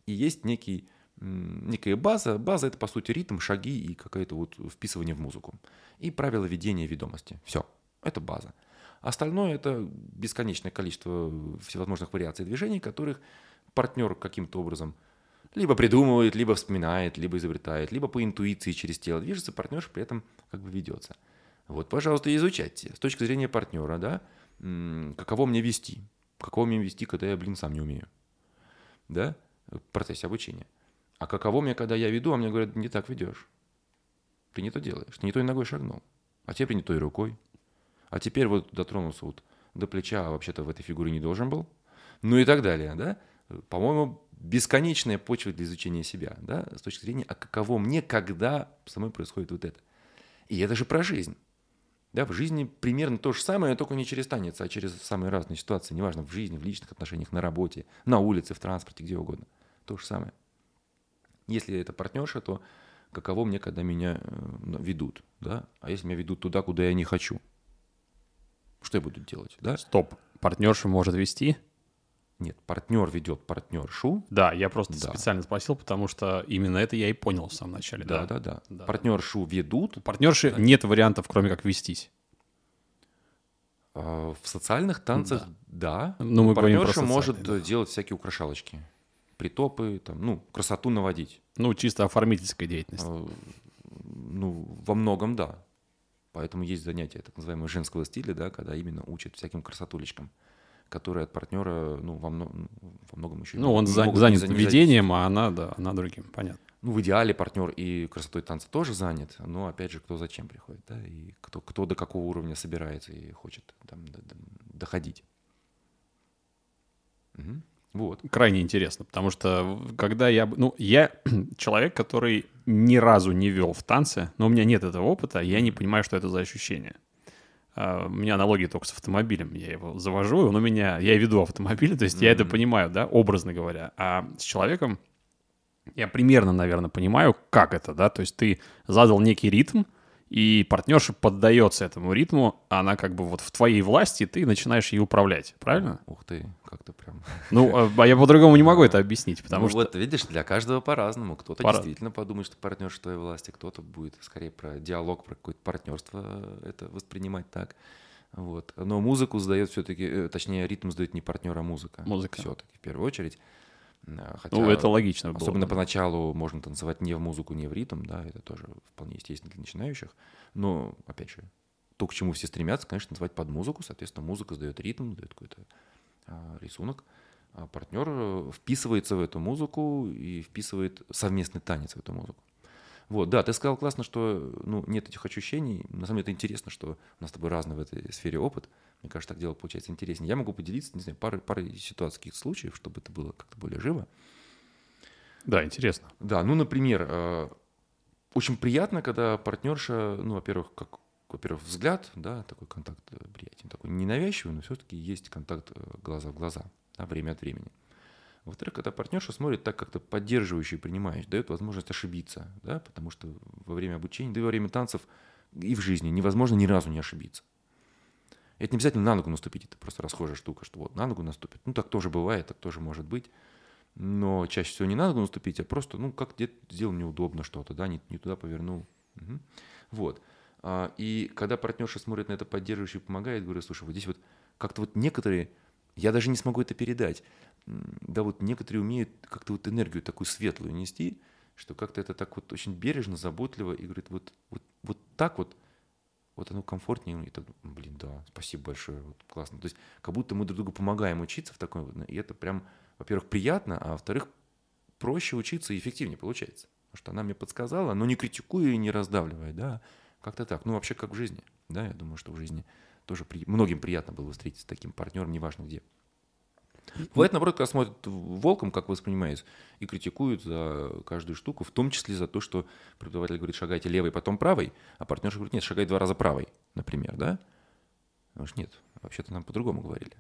и есть некий некая база. База — это, по сути, ритм, шаги и какое-то вот вписывание в музыку. И правила ведения ведомости. Все. Это база. Остальное — это бесконечное количество всевозможных вариаций движений, которых партнер каким-то образом либо придумывает, либо вспоминает, либо изобретает, либо по интуиции через тело движется, партнер при этом как бы ведется. Вот, пожалуйста, изучайте. С точки зрения партнера, да, каково мне вести? Каково мне вести, когда я, блин, сам не умею? Да, в процессе обучения. А каково мне, когда я веду, а мне говорят, не так ведешь. Ты не то делаешь, ты не той ногой шагнул. А теперь не той рукой. А теперь вот дотронулся вот до плеча, а вообще-то в этой фигуре не должен был. Ну и так далее, да. По-моему, бесконечная почва для изучения себя, да, с точки зрения, а каково мне, когда со мной происходит вот это. И это же про жизнь. Да, в жизни примерно то же самое, только не через танец, а через самые разные ситуации, неважно, в жизни, в личных отношениях, на работе, на улице, в транспорте, где угодно. То же самое. Если это партнерша, то каково мне, когда меня э, ведут, да? А если меня ведут туда, куда я не хочу? Что я буду делать, да? Стоп. Партнерша может вести? Нет, партнер ведет партнершу. Да, я просто да. специально спросил, потому что именно это я и понял в самом начале. Да, да, да. да. Партнершу ведут. У партнерши да. нет вариантов, кроме как вестись. А, в социальных танцах, да. да. Ну, мы партнерша может да. делать всякие украшалочки притопы, там, ну, красоту наводить. Ну, чисто оформительская деятельность. А, ну, во многом да. Поэтому есть занятия так называемого женского стиля, да, когда именно учат всяким красотулечкам, которые от партнера, ну, во, мно, во многом еще... Ну, он за, занят ведением, а она, да, она другим, понятно. Ну, в идеале партнер и красотой танца тоже занят, но, опять же, кто зачем приходит, да, и кто, кто до какого уровня собирается и хочет там доходить. Угу. Вот. Крайне интересно, потому что когда я... Ну, я человек, который ни разу не вел в танце, но у меня нет этого опыта, я не понимаю, что это за ощущение. Uh, у меня аналогия только с автомобилем. Я его завожу, он у меня... Я веду автомобиль, то есть mm-hmm. я это понимаю, да, образно говоря. А с человеком я примерно, наверное, понимаю, как это, да, то есть ты задал некий ритм, и партнерша поддается этому ритму, она как бы вот в твоей власти, ты начинаешь ей управлять, правильно? Ух ты, как-то прям... Ну, а, а я по-другому не могу это объяснить, потому ну, что... вот, видишь, для каждого по-разному. Кто-то Пора... действительно подумает, что партнерша в твоей власти, кто-то будет скорее про диалог, про какое-то партнерство это воспринимать так. Вот. Но музыку задает все-таки, точнее, ритм задает не партнер, а музыка. Музыка. Все-таки в первую очередь. А, Хотя, Ну, это логично было. Особенно бы. поначалу можно танцевать не в музыку, не в ритм, да, это тоже вполне естественно для начинающих. Но, опять же, то, к чему все стремятся, конечно, танцевать под музыку. Соответственно, музыка задает ритм, дает какой-то а, рисунок. А партнер э, вписывается в эту музыку и вписывает совместный танец в эту музыку. Вот, да, ты сказал классно, что ну, нет этих ощущений. На самом деле это интересно, что у нас с тобой разный в этой сфере опыт. Мне кажется, так дело получается интереснее. Я могу поделиться, не знаю, парой, парой ситуаций, каких случаев, чтобы это было как-то более живо. Да, интересно. Да, ну, например, э, очень приятно, когда партнерша, ну, во-первых, как, во-первых, взгляд, да, такой контакт э, приятен, такой ненавязчивый, но все-таки есть контакт э, глаза в глаза, да, время от времени. Во-вторых, когда партнерша смотрит так как-то поддерживающе и принимающий, дает возможность ошибиться, да, потому что во время обучения, да и во время танцев и в жизни невозможно ни разу не ошибиться. Это не обязательно на ногу наступить, это просто расхожая штука, что вот на ногу наступит. Ну, так тоже бывает, так тоже может быть. Но чаще всего не на ногу наступить, а просто, ну, как где-то сделал неудобно что-то, да, не, не туда повернул. Мгм. Вот. А, И когда партнерша смотрит на это поддерживающе помогает, говорю, слушай, вот здесь вот как-то вот некоторые, я даже не смогу это передать, да, вот некоторые умеют как-то вот энергию такую светлую нести, что как-то это так вот очень бережно, заботливо, и говорит, вот, вот, вот так вот, вот оно комфортнее, и так, блин, да, спасибо большое, вот классно. То есть как будто мы друг другу помогаем учиться в такой и это прям, во-первых, приятно, а во-вторых, проще учиться и эффективнее получается. Потому что она мне подсказала, но не критикуя и не раздавливая, да, как-то так. Ну, вообще, как в жизни, да, я думаю, что в жизни тоже при... многим приятно было бы встретиться с таким партнером, неважно где. Бывает, наоборот, когда смотрят волком, как воспринимается, и критикуют за каждую штуку, в том числе за то, что преподаватель говорит, шагайте левой, потом правой, а партнерша говорит, нет, шагай два раза правой, например, да? Потому что нет, вообще-то нам по-другому говорили.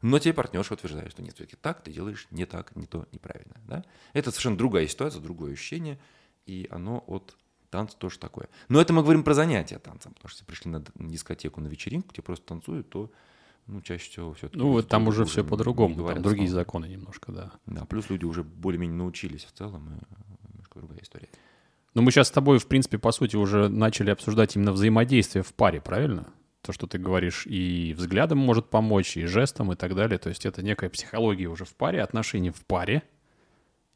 Но тебе партнерша утверждает, что нет, все-таки так ты делаешь не так, не то, неправильно. Да? Это совершенно другая ситуация, другое ощущение, и оно от танца тоже такое. Но это мы говорим про занятия танцем, потому что если пришли на дискотеку, на вечеринку, где просто танцуют, то ну, чаще всего все-таки... Ну, вот там уже все по-другому, там другие слова. законы немножко, да. Да, плюс люди уже более-менее научились в целом, и немножко другая история. Но мы сейчас с тобой, в принципе, по сути, уже начали обсуждать именно взаимодействие в паре, правильно? То, что ты говоришь, и взглядом может помочь, и жестом, и так далее. То есть это некая психология уже в паре, отношения в паре.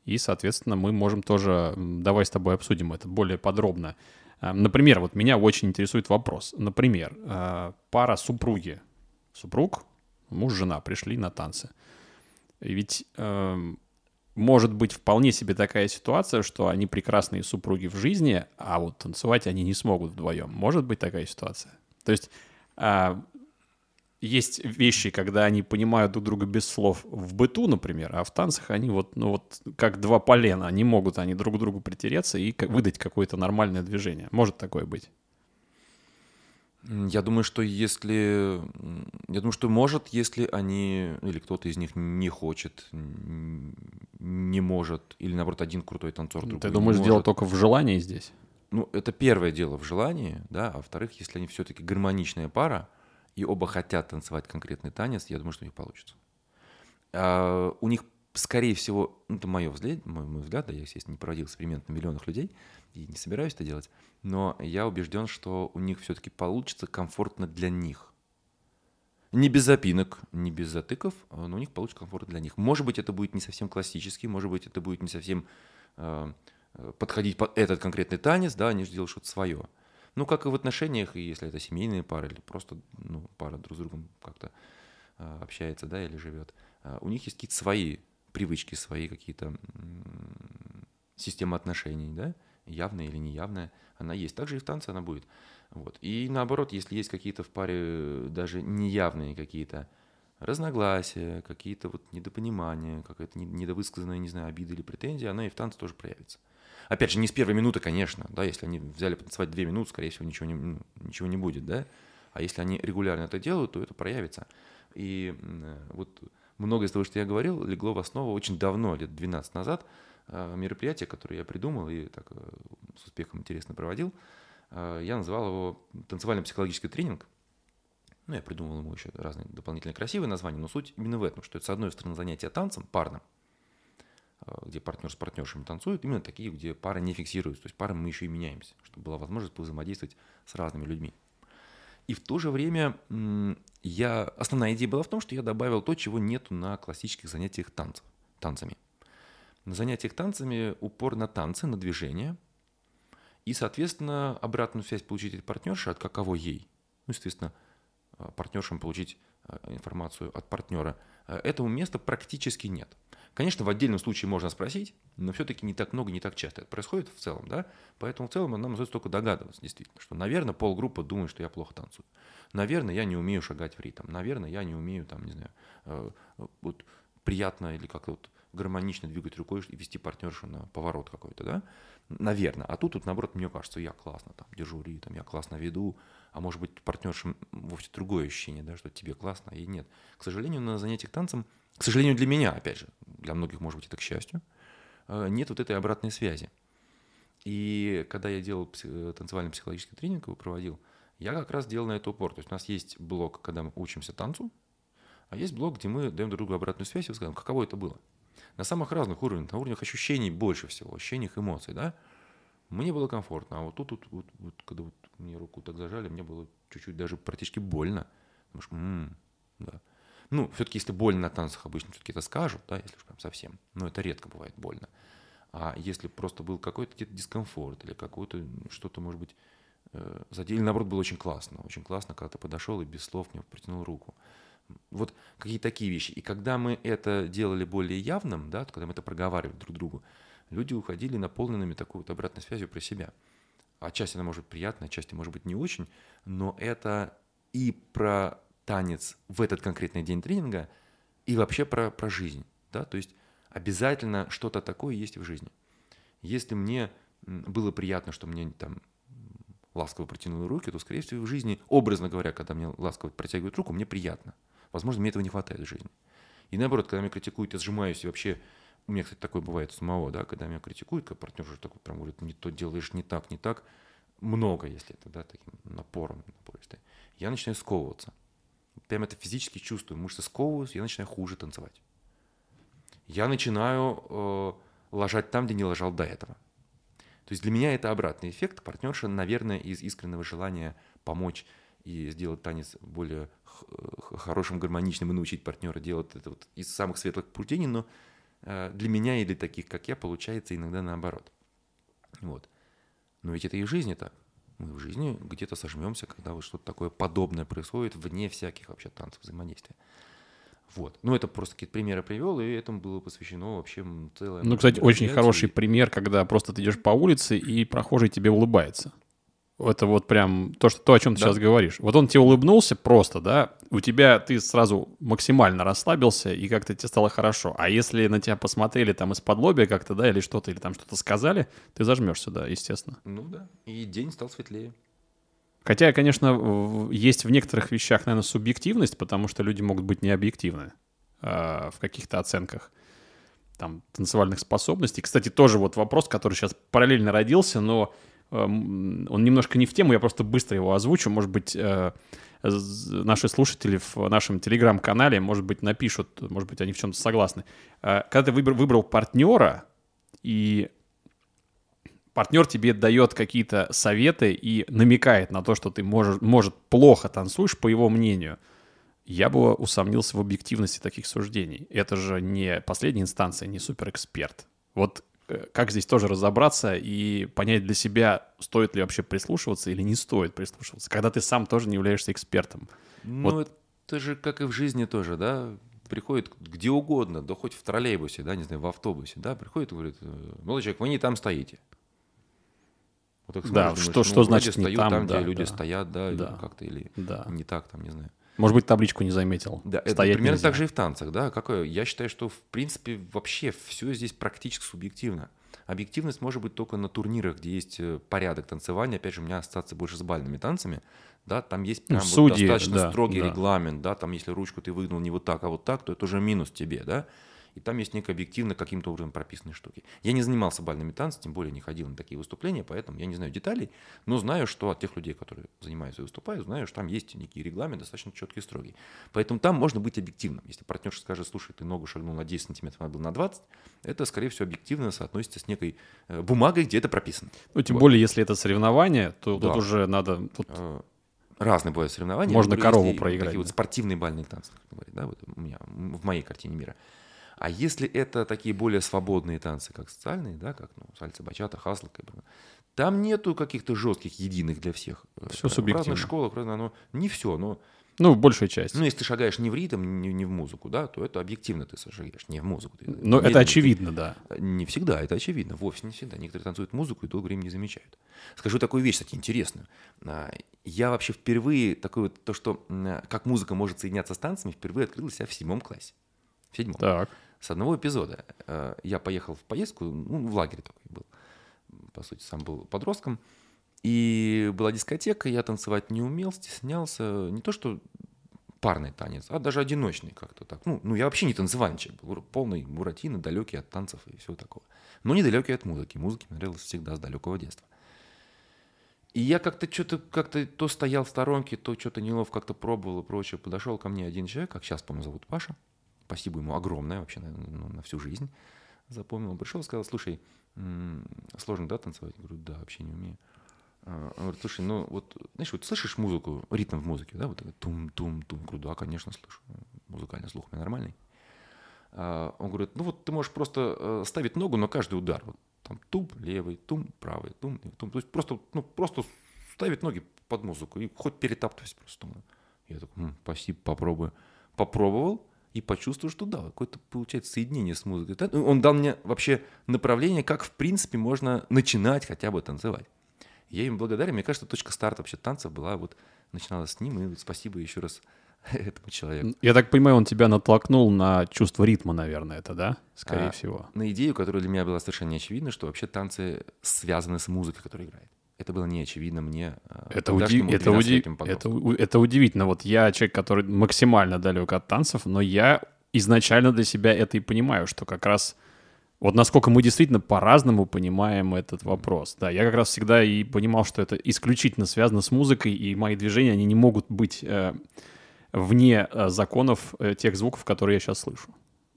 И, соответственно, мы можем тоже... Давай с тобой обсудим это более подробно. А, Например, вот меня очень интересует вопрос. Например, а, пара супруги. Супруг, муж, жена пришли на танцы. Ведь эм, может быть вполне себе такая ситуация, что они прекрасные супруги в жизни, а вот танцевать они не смогут вдвоем. Может быть такая ситуация. То есть а, есть вещи, когда они понимают друг друга без слов в быту, например, а в танцах они вот, ну вот как два полена, не могут они друг к другу притереться и выдать какое-то нормальное движение. Может такое быть? Я думаю, что если... Я думаю, что может, если они... Или кто-то из них не хочет, не может, или, наоборот, один крутой танцор, другой Ты думаешь, дело только в желании здесь? Ну, это первое дело в желании, да, а во-вторых, если они все-таки гармоничная пара, и оба хотят танцевать конкретный танец, я думаю, что у них получится. А, у них, скорее всего, ну, это мое взгляд, мой, мой взгляд, да, я, естественно, не проводил эксперимент на миллионах людей и не собираюсь это делать, но я убежден, что у них все-таки получится комфортно для них. Не без запинок, не без затыков, но у них получится комфортно для них. Может быть, это будет не совсем классический, может быть, это будет не совсем э, э, подходить под этот конкретный танец, да, они же делают что-то свое. Ну, как и в отношениях, и если это семейные пары, или просто ну, пара друг с другом как-то э, общается, да, или живет, э, у них есть какие-то свои привычки, свои какие-то системы отношений, да, явная или неявная, она есть. Также и в танце она будет. Вот. И наоборот, если есть какие-то в паре э, даже неявные какие-то разногласия, какие-то вот недопонимания, какая-то не- недовысказанная, не знаю, обида или претензия, она и в танце тоже проявится. Опять же, не с первой минуты, конечно, да, если они взяли потанцевать две минуты, скорее всего, ничего не, ну, ничего не будет, да, а если они регулярно это делают, то это проявится. И вот многое из того, что я говорил, легло в основу очень давно, лет 12 назад, э, мероприятие, которое я придумал и так э, с успехом интересно проводил. Э, Я называл его танцевально-психологический тренинг. Ну, я придумал ему еще разные дополнительные красивые названия, но суть именно в этом, что это, с одной стороны, занятие танцем парным, где партнер с партнершами танцуют, именно такие, где пара не фиксируется. То есть пары мы еще и меняемся, чтобы была возможность взаимодействовать с разными людьми. И в то же время я... основная идея была в том, что я добавил то, чего нету на классических занятиях танцев, танцами. На занятиях танцами упор на танцы, на движение. И, соответственно, обратную связь получить от партнерши, от каково ей. Ну, естественно, э, партнершам получить э, информацию от партнера. Э, Этого места практически нет. Конечно, в отдельном случае можно спросить, но все-таки не так много, не так часто это происходит в целом, да? Поэтому в целом нам остается только догадываться, действительно, что, наверное, полгруппы думает, что я плохо танцую. Наверное, я не умею шагать в ритм. Наверное, я не умею, там, не знаю, э, вот приятно или как-то вот гармонично двигать рукой и вести партнершу на поворот какой-то, да? Наверное. А тут, тут наоборот, мне кажется, я классно там держу ритм, я классно веду, а может быть, партнерша вовсе другое ощущение, да, что тебе классно, и нет. К сожалению, на занятиях танцем, к сожалению, для меня, опять же, для многих, может быть, это к счастью, э, нет вот этой обратной связи. И когда я делал пси- танцевальный психологический тренинг, его проводил, я как раз делал на это упор. То есть у нас есть блок, когда мы учимся танцу, а есть блок, где мы даем друг другу обратную связь и скажем, каково это было. На самых разных уровнях, на уровнях ощущений больше всего, ощущениях эмоций, да. Мне было комфортно, а вот тут, вот, вот, вот, когда вот мне руку так зажали, мне было чуть-чуть даже практически больно. Потому что, м, да. Ну, все-таки, если больно на танцах, обычно все-таки это скажут, да, если уж прям совсем. Но это редко бывает больно. А если просто был какой-то дискомфорт или какое-то что-то, может быть, э, задели, наоборот, было очень классно. Очень классно, когда ты подошел и без слов мне протянул руку. Вот какие такие вещи. И когда мы это делали более явным, да, когда мы это проговаривали друг другу, люди уходили наполненными такой вот обратной связью про себя. Отчасти она может быть приятная, отчасти может быть не очень, но это и про танец в этот конкретный день тренинга, и вообще про, про жизнь. Да? То есть обязательно что-то такое есть в жизни. Если мне было приятно, что мне там ласково протянули руки, то, скорее всего, в жизни, образно говоря, когда мне ласково протягивают руку, мне приятно. Возможно, мне этого не хватает в жизни. И наоборот, когда меня критикуют, я сжимаюсь и вообще... У меня, кстати, такое бывает самого, да, когда меня критикуют, когда партнер уже такой прям говорит, не то делаешь, не так, не так. Много, если это, да, таким напором, напористый. Я начинаю сковываться. Прям это физически чувствую. Мышцы сковываются, я начинаю хуже танцевать. Я начинаю э, ложать там, где не ложал до этого. То есть для меня это обратный эффект. Партнерша, наверное, из искреннего желания помочь и сделать танец более х- хорошим, гармоничным и научить партнера делать это вот из самых светлых побуждений, но э, для меня или таких, как я, получается иногда наоборот. Вот. Но ведь это и в жизни так. Мы в жизни где-то сожмемся, когда вот что-то такое подобное происходит вне всяких вообще танцев взаимодействия. Вот. Ну, это просто какие-то примеры привел, и этому было посвящено вообще целое... Ну, кстати, очень хороший пример, когда просто ты идешь по улице, и прохожий тебе улыбается. Это вот прям то, что, то о чем ты Да. сейчас говоришь. Вот он тебе улыбнулся просто, да, у тебя ты сразу максимально расслабился, и как-то тебе стало хорошо. А если на тебя посмотрели там из-под лобия как-то, да, или что-то, или там что-то сказали, ты зажмешься, да, естественно. Ну да. И день стал светлее. Хотя, конечно, есть в некоторых вещах, наверное, субъективность, потому что люди могут быть необъективны э, в каких-то оценках там, танцевальных способностей. Кстати, тоже вот вопрос, который сейчас параллельно родился, но он немножко не в тему, я просто быстро его озвучу. Может быть, э, наши слушатели в нашем телеграм-канале, может быть, напишут, может быть, они в чем-то согласны. Э, Когда ты выбр- выбрал партнера, и партнер тебе дает какие-то советы и намекает на то, что ты можешь, может плохо танцуешь, по его мнению, я бы усомнился в объективности таких суждений. Это же не последняя инстанция, не суперэксперт. Вот как здесь тоже разобраться и понять для себя, стоит ли вообще прислушиваться или не стоит прислушиваться, когда ты сам тоже не являешься экспертом. Ну, Вот. это же как и в жизни тоже, да, приходит где угодно, да хоть в троллейбусе, да, не знаю, в автобусе, да, приходит и говорит, «Э, молодой человек, вы не там стоите. Вот так Да, смотришь, что- думаешь, что ну, значит вроде не стою там, где да, люди да. стоят, да, Да. как-то, или Да. не так, там, не знаю. Может быть, табличку не заметил. Да, это примерно нельзя. так же и в танцах, да. Какое? Я считаю, что в принципе вообще все здесь практически субъективно. Объективность может быть только на турнирах, где есть э, порядок танцевания. Опять же, у меня ассоциация больше с бальными танцами. Да, там есть Ну, прям вот судьи, достаточно да, строгий да. регламент, да, там если ручку ты выгнул не вот так, а вот так, то это уже минус тебе, да. И там есть некое объективно каким-то образом прописанные штуки. Я не занимался бальными танцами, тем более не ходил на такие выступления, поэтому я не знаю деталей, но знаю, что от тех людей, которые занимаются и выступают, знаю, что там есть некий регламент достаточно четкий и строгий. Поэтому там можно быть объективным. Если партнерша скажет, слушай, ты ногу шагнул на 10 сантиметров, надо было на 20, это, скорее всего, объективно соотносится с некой э, бумагой, где это прописано. Ну, тем Вот. более, если это соревнование, то Да. тут уже надо... тут- Э, разные бывают соревнования. Можно Например, корову проиграть, Такие вот да. спортивные бальные танцы, как говорят, да, вот у меня, в моей картине мира. А если это такие более свободные танцы, как социальные, да, как ну, сальса, бачата, хасл, как бы, там нету каких-то жестких, единых для всех. Всё В субъективно. разных школах, оно не все, но Ну, большая часть. ну, если ты шагаешь не в ритм, не, не в музыку, да, то это объективно ты шагаешь, не в музыку. Ты Но это медленнее, ты- очевидно, да. не всегда, это очевидно, вовсе не всегда. Некоторые танцуют музыку и долгое время не замечают. Скажу такую вещь, кстати, интересную. А, Я вообще впервые, такое вот, то, что м, как музыка может соединяться с танцами, впервые открыл себя в седьмом классе. В седьмом. Так. С одного эпизода. Э, Я поехал в поездку, ну, в лагере такой был. По сути, сам был подростком. И была дискотека, я танцевать не умел, стеснялся. Не то, что парный танец, а даже одиночный как-то так. Ну, ну я вообще не танцевальный человек был, полный буратино, далекий от танцев и всего такого. Но недалекий от музыки. Музыке мне нравилось всегда с далекого детства. И я как-то что-то как-то то стоял в сторонке, то что-то неловко как-то пробовал и прочее. Подошел ко мне один человек, как сейчас помню, зовут Паша. Спасибо ему огромное вообще на, ну, на всю жизнь. Запомнил. Он пришел и сказал, слушай, сложно, да, танцевать? Я говорю, да, вообще не умею. А, Он говорит, слушай, ну вот, знаешь, вот слышишь музыку, ритм в музыке, да, вот тум-тум-тум. Говорю, да, конечно, слышу. Музыкальный слух у меня нормальный. А, Он говорит, ну вот ты можешь просто э, ставить ногу на каждый удар. Вот там тум левый, тум правый, тум, тум. То есть просто, ну, просто ставить ноги под музыку и хоть перетаптывать просто. Я такой, «М, спасибо, попробую. Попробовал и почувствовал, что да, какое-то получается соединение с музыкой. Ну, Он дал мне вообще направление, как в принципе можно начинать хотя бы танцевать. Я им благодарен. Мне кажется, точка старта вообще танцев была вот начиналась с ним. И вот спасибо еще раз этому человеку. Я так понимаю, он тебя натолкнул на чувство ритма, наверное, это, да? Скорее А, всего. На идею, которая для меня была совершенно не очевидна, что вообще танцы связаны с музыкой, которая играет. Это было не очевидно мне. а, Это, уди- это, уди- 12-летнему это, это удивительно. Вот я человек, который максимально далек от танцев, но я изначально для себя это и понимаю, что как раз вот насколько мы действительно по-разному понимаем этот вопрос. Да, я как раз всегда и понимал, что это исключительно связано с музыкой, и мои движения, они не могут быть э, вне э, законов э, тех звуков, которые я сейчас слышу.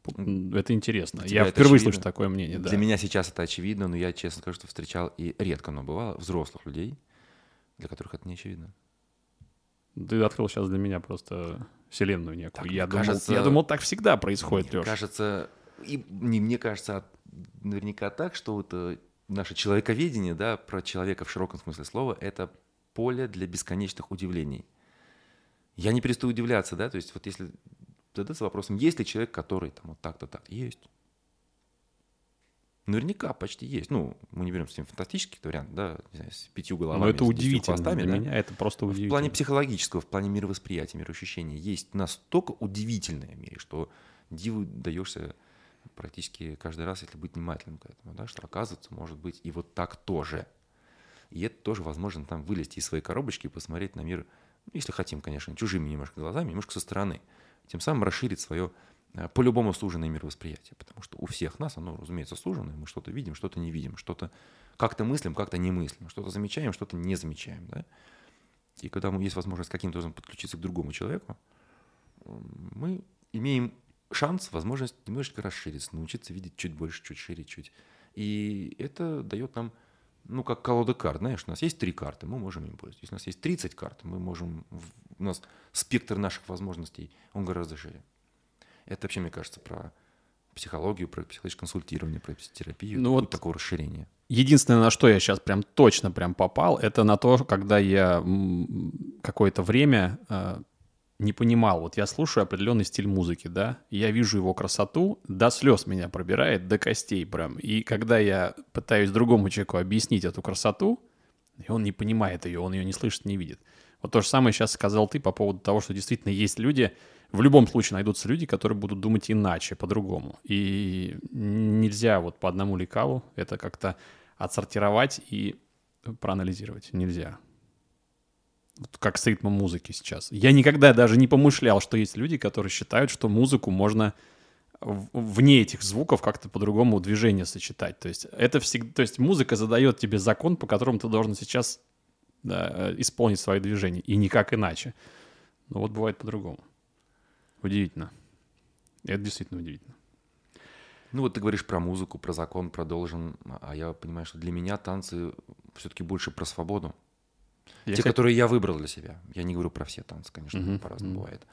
Это интересно. Я впервые очевидно? слышу такое мнение, да. Для меня сейчас это очевидно, но я честно скажу, что встречал и редко, но бывало, взрослых людей, для которых это не очевидно. Ты открыл сейчас для меня просто вселенную некую. Так, я, мне думал, кажется- я думал, так всегда происходит, Мне Леша. кажется, и не мне кажется, а наверняка так, что вот э, наше человековедение, да, про человека в широком смысле слова, это поле для бесконечных удивлений. Я не перестаю удивляться, да, то есть вот если задаться вопросом, есть ли человек, который там вот так-то так, есть. Наверняка почти есть. Ну, мы не берем с ним фантастический вариант, да, знаю, с пятью головами, Но это удивительно хвостами, для да. меня, это просто В удивительно. плане психологического, в плане мировосприятия, мироощущения есть настолько удивительное в мире, что диву даешься практически каждый раз, если быть внимательным к этому, да, что оказывается, может быть и вот так тоже. И это тоже возможно там вылезти из своей коробочки и посмотреть на мир, ну, если хотим, конечно, чужими немножко глазами, немножко со стороны. Тем самым расширить свое э, по-любому суженное мировосприятие. Потому что у всех нас оно, разумеется, суженное. Мы что-то видим, что-то не видим, что-то как-то мыслим, как-то не мыслим, что-то замечаем, что-то не замечаем. Да? И когда есть возможность каким-то образом подключиться к другому человеку, мы имеем шанс, возможность немножечко расшириться, научиться видеть чуть больше, чуть шире, чуть. И это дает нам, ну, как колода карт, знаешь, у нас есть три карты, мы можем им пользоваться. Если у нас есть 30 карт, мы можем, у нас спектр наших возможностей, он гораздо шире. Это вообще, мне кажется, про психологию, про психологическое консультирование, про психотерапию, Ну вот такого расширения. Единственное, на что я сейчас прям точно прям попал, это на то, когда я какое-то время э, не понимал. Вот я слушаю определенный стиль музыки, да, я вижу его красоту, до слез меня пробирает, до костей прям. И когда я пытаюсь другому человеку объяснить эту красоту, и он не понимает ее, он ее не слышит, не видит. Вот то же самое сейчас сказал ты по поводу того, что действительно есть люди, в любом случае найдутся люди, которые будут думать иначе, по-другому. И нельзя вот по одному лекалу это как-то отсортировать и проанализировать. Нельзя. Как с ритмом музыки сейчас. Я никогда даже не помышлял, что есть люди, которые считают, что музыку можно вне этих звуков как-то по-другому движение сочетать. То есть это всегда, то есть музыка задает тебе закон, по которому ты должен сейчас да, э, исполнить свои движения, и никак иначе. Но вот бывает по-другому. Удивительно. Это действительно удивительно. Ну вот ты говоришь про музыку, про закон, про должен, а я понимаю, что для меня танцы все-таки больше про свободу. Я, Те, кстати, которые я выбрал для себя. Я не говорю про все танцы, конечно, Мгм, по-разному мгм. бывает.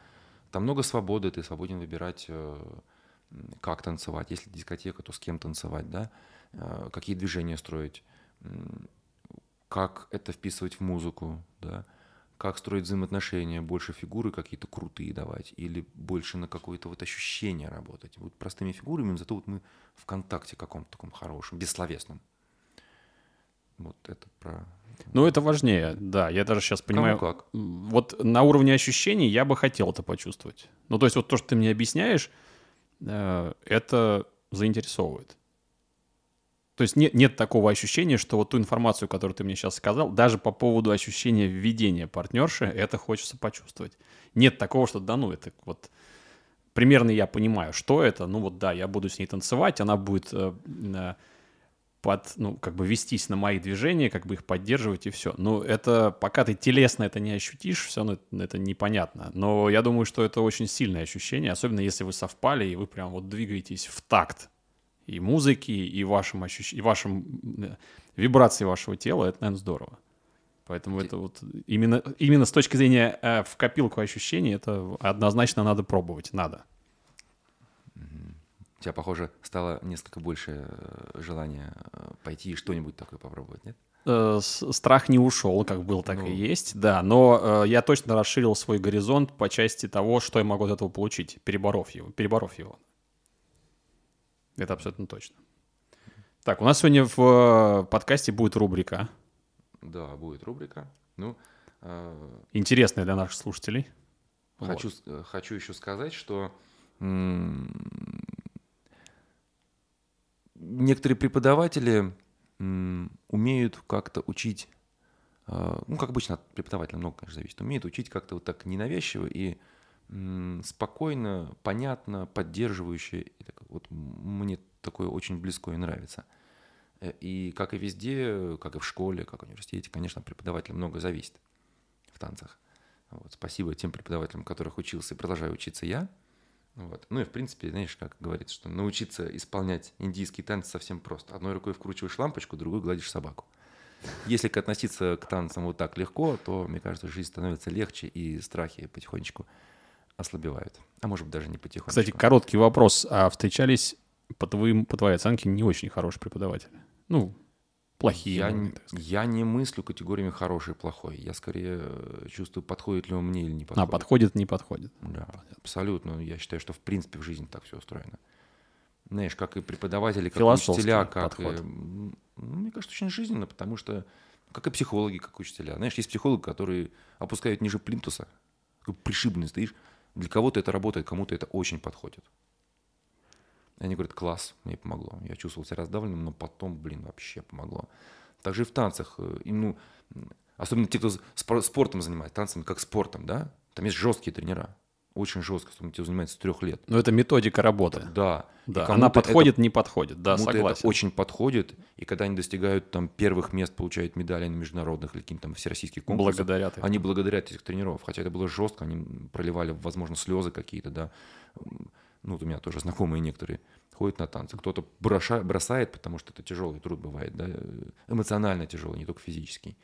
Там много свободы, ты свободен выбирать, э, как танцевать. Если дискотека, то с кем танцевать, да? Э, Какие движения строить, как это вписывать в музыку, да? Как строить взаимоотношения, больше фигуры какие-то крутые давать или больше на какое-то вот ощущение работать. Вот простыми фигурами, зато вот мы в контакте каком-то таком хорошем, бессловесном. Вот это про... Ну, это важнее, да. Я даже сейчас понимаю. Кому как. Вот на уровне ощущений я бы хотел это почувствовать. Ну, то есть вот то, что ты мне объясняешь, э, это заинтересовывает. То есть нет, нет такого ощущения, что вот ту информацию, которую ты мне сейчас сказал, даже по поводу ощущения введения партнерши, это хочется почувствовать. Нет такого, что да ну, это вот примерно я понимаю, что это, ну вот да, я буду с ней танцевать, она будет э, э, под, ну, как бы вестись на мои движения, как бы их поддерживать и все. Ну, это, пока ты телесно это не ощутишь, все равно это, это непонятно. Но я думаю, что это очень сильное ощущение, особенно если вы совпали, и вы прям вот двигаетесь в такт и музыки, и вашим ощущ... и вашим э, вибрации вашего тела, это, наверное, здорово. Поэтому это вот именно, именно с точки зрения э, в копилку ощущений, это однозначно надо пробовать, надо. У тебя, похоже, стало несколько больше э, желания пойти и что-нибудь такое попробовать, нет? Э, страх не ушел, как был, так Ну. и есть, да. Но э, я точно расширил свой горизонт по части того, что я могу от этого получить, переборов его. Переборов его. Это абсолютно точно. Так, у нас сегодня в э, подкасте будет рубрика, Да, будет рубрика. Ну, э, интересная для наших слушателей. Вот. хочу, с- э, хочу еще сказать, что некоторые преподаватели умеют как-то учить, э, ну, как обычно от преподавателя много, конечно, зависит, умеют учить как-то вот так ненавязчиво и спокойно, понятно, поддерживающе. Вот мне такое очень близко и нравится. Э, И как и везде, как и в школе, как в университете, конечно, от преподавателя много зависит в танцах. Вот, спасибо тем преподавателям, которых учился и продолжаю учиться я. Вот. Ну и в принципе, знаешь, как говорится, что научиться исполнять индийский танец совсем просто. Одной рукой вкручиваешь лампочку, другой гладишь собаку. Если относиться к танцам вот так легко, то, мне кажется, жизнь становится легче, и страхи потихонечку ослабевают. А может быть, даже не потихонечку. Кстати, короткий вопрос. А встречались, по, твоим, по твоей оценке, не очень хорошие преподаватели? Ну, плохие. я, сказать. я не мыслю категориями хороший и плохой. Я скорее э, чувствую, подходит ли он мне или не А, подходит. подходит, не подходит. Да, абсолютно. Я считаю, что в принципе в жизни так все устроено. Знаешь, как и преподаватели, как и учителя, как и, подход. м, ну, мне кажется, очень жизненно, потому что как и психологи, как и учителя. Знаешь, есть психологи, которые опускают ниже плинтуса, пришибленный стоишь. Для кого-то это работает, кому-то это очень подходит. Они говорят, класс, мне помогло. Я чувствовал себя раздавленным, но потом, блин, вообще помогло. Также и в танцах. э, и, ну, особенно те, кто спор- спортом занимается, танцами как спортом, да, там есть жесткие тренера. Очень жестко, особенно те, кто занимается с трех лет. Но это методика работы. Да. Да, она это- подходит, не подходит. Да, согласен. это очень подходит, и когда они достигают там первых мест, получают медали на международных или каких-то там всероссийских конкурсах, Благодарят их. они благодарят этих тренеров, хотя это было жестко, они проливали, возможно, слезы какие-то, да. Ну, вот у меня тоже знакомые некоторые ходят на танцы. Кто-то бросает, потому что это тяжелый труд бывает, да, эмоционально тяжелый, не только физический.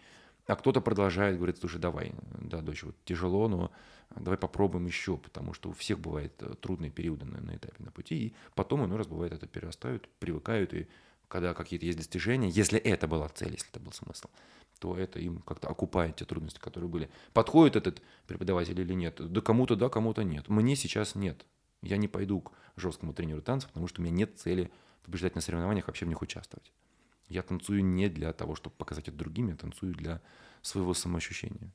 А кто-то продолжает, говорит, слушай, давай, да, дочь, вот тяжело, но давай попробуем еще, потому что у всех бывают э, трудные периоды на, на этапе, на пути, и потом иной раз бывает это перерастают, привыкают, и когда какие-то есть достижения, если это была цель, если это был смысл, то это им как-то окупает те трудности, которые были. Подходит этот преподаватель или нет? Да кому-то да, кому-то нет. Мне сейчас нет. Я не пойду к жесткому тренеру танцев, потому что у меня нет цели побеждать на соревнованиях, вообще в них участвовать. Я танцую не для того, чтобы показать это другим, я танцую для своего самоощущения.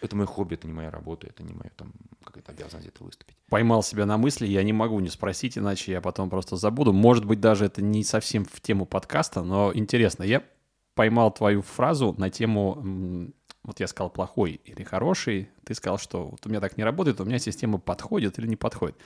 Это мое хобби, это не моя работа, это не моя там какая-то обязанность это выступить. Поймал себя на мысли, я не могу не спросить, иначе я потом просто забуду. Может быть, даже это не совсем в тему подкаста, но интересно. Я поймал твою фразу на тему, вот я сказал плохой или хороший, ты сказал, что вот у меня так не работает, у меня система подходит или не подходит.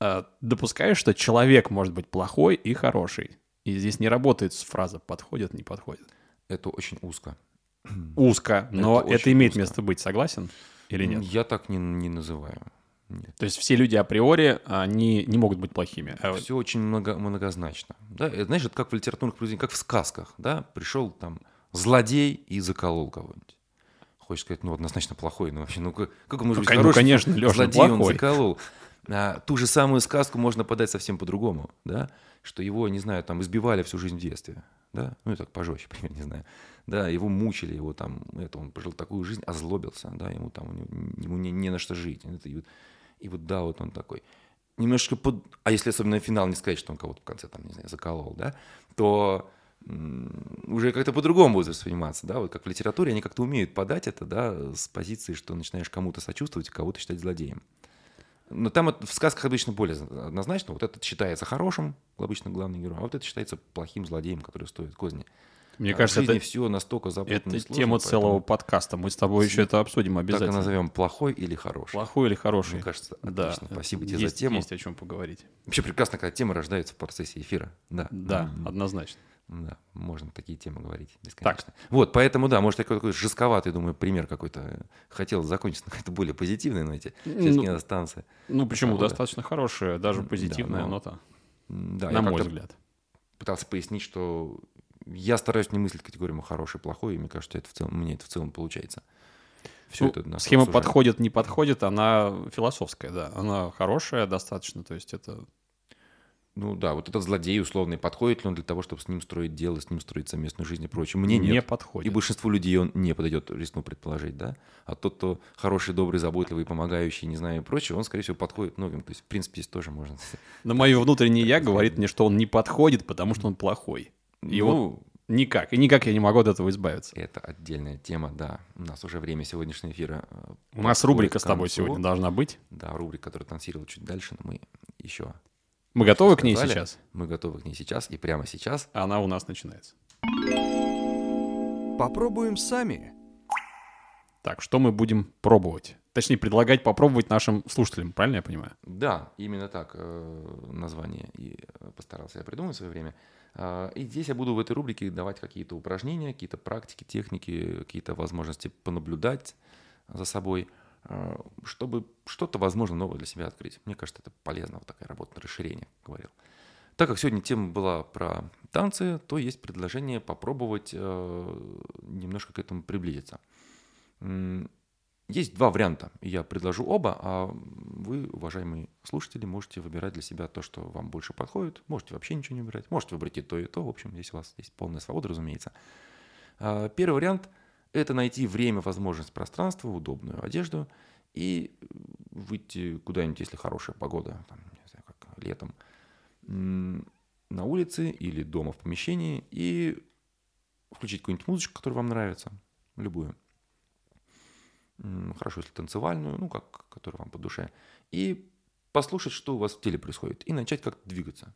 А, Допускаешь, что человек может быть плохой и хороший? И здесь не работает фраза «подходит, не подходит». Это очень узко. Узко, но Это это, имеет узко. место быть, согласен или нет? Я так не, не называю. Нет. То есть все люди априори, они не могут быть плохими. А вот- Все очень много, многозначно. Да? Это, знаешь, это как в литературных произведениях, как в сказках. Да? Пришел там злодей и заколол кого-нибудь. Хочешь сказать, ну, однозначно плохой. Ну, вообще, ну, как, как он может Ну, быть ну, хороший? конечно, Лёша, Злодей он плохой. заколол. А, ту же самую сказку можно подать совсем по-другому, да? Что его, не знаю, там избивали всю жизнь в детстве, да? Ну, и так пожестче, примерно, не знаю. Да, его мучили, его там, это, он прожил такую жизнь, озлобился, да, ему там, ему не, не на что жить. Это, и, вот, и вот, да, вот он такой. Немножко под... А если особенно финал не сказать, что он кого-то в конце, там, не знаю, заколол, да, то уже как-то по-другому будет восприниматься, да, вот как в литературе они как-то умеют подать это, да, с позиции, что начинаешь кому-то сочувствовать, кого-то считать злодеем. Но там в сказках обычно более однозначно. Вот этот считается хорошим, обычно главный герой, а вот это считается плохим злодеем, который стоит козни. Мне А кажется, в жизни это, все настолько запутанно это сложно, тема целого подкаста. Мы с тобой еще это обсудим Так и обязательно. назовем плохой или хороший. Плохой или хороший? Мне кажется, да. отлично. Спасибо тебе есть, за тему. Есть о чем поговорить. Вообще прекрасно, когда темы рождаются в процессе эфира. Да. Да, М, однозначно. Да, можно такие темы говорить бесконечно. Вот, поэтому, да, может, такой, такой жестковатый, думаю, пример какой-то. Хотел закончить на какой-то более позитивной ноте. Сейчас Ну, не останется. Ну, почему? Погода. Достаточно хорошая, даже М, да, позитивная но- нота, Да, на мой взгляд. пытался пояснить, что я стараюсь не мыслить категориями хороший, плохой, и мне кажется, это в целом, мне это в целом получается. Все Ну, это схема подходит, не подходит, она философская, да. Она хорошая достаточно, то есть это... Ну да, вот этот злодей условный, подходит ли он для того, чтобы с ним строить дело, с ним строить совместную жизнь и прочее? Мне не нет. И подходит. большинству людей он не подойдет, рискну предположить, да? А тот, кто хороший, добрый, заботливый, помогающий, не знаю, и прочее, он, скорее всего, подходит многим. То есть, в принципе, здесь тоже можно. Но мое внутреннее я говорит мне, что он не подходит, потому что он плохой. И вот Ну, никак. И никак я не могу от этого избавиться. это отдельная тема, да. У нас уже время сегодняшнего эфира. э, У нас рубрика с тобой сегодня должна быть. Да, рубрика, которая танцировала чуть дальше, но мы еще Мы готовы к ней сейчас? Мы готовы к ней сейчас и прямо сейчас. Она у нас начинается. Попробуем сами. Так, что мы будем пробовать? Точнее, предлагать попробовать нашим слушателям, правильно я понимаю? Да, именно так э, название и э, постарался я придумать в свое время. А, И здесь я буду в этой рубрике давать какие-то упражнения, какие-то практики, техники, какие-то возможности понаблюдать за собой, чтобы что-то, возможно, новое для себя открыть. Мне кажется, это полезно, вот такая работа на расширение, говорил. Так как сегодня тема была про танцы, то есть предложение попробовать э, немножко к этому приблизиться. Есть два варианта. Я предложу оба, а вы, уважаемые слушатели, можете выбирать для себя то, что вам больше подходит. Можете вообще ничего не выбирать. Можете выбрать и то, и то. В общем, здесь у вас есть полная свобода, разумеется. А, Первый вариант – это найти время, возможность, пространство, удобную одежду и выйти куда-нибудь, если хорошая погода, там, не знаю, как летом, на улице или дома в помещении и включить какую-нибудь музычку, которая вам нравится, любую. Хорошо, если танцевальную, ну, как, которая вам по душе. И послушать, что у вас в теле происходит, и начать как-то двигаться.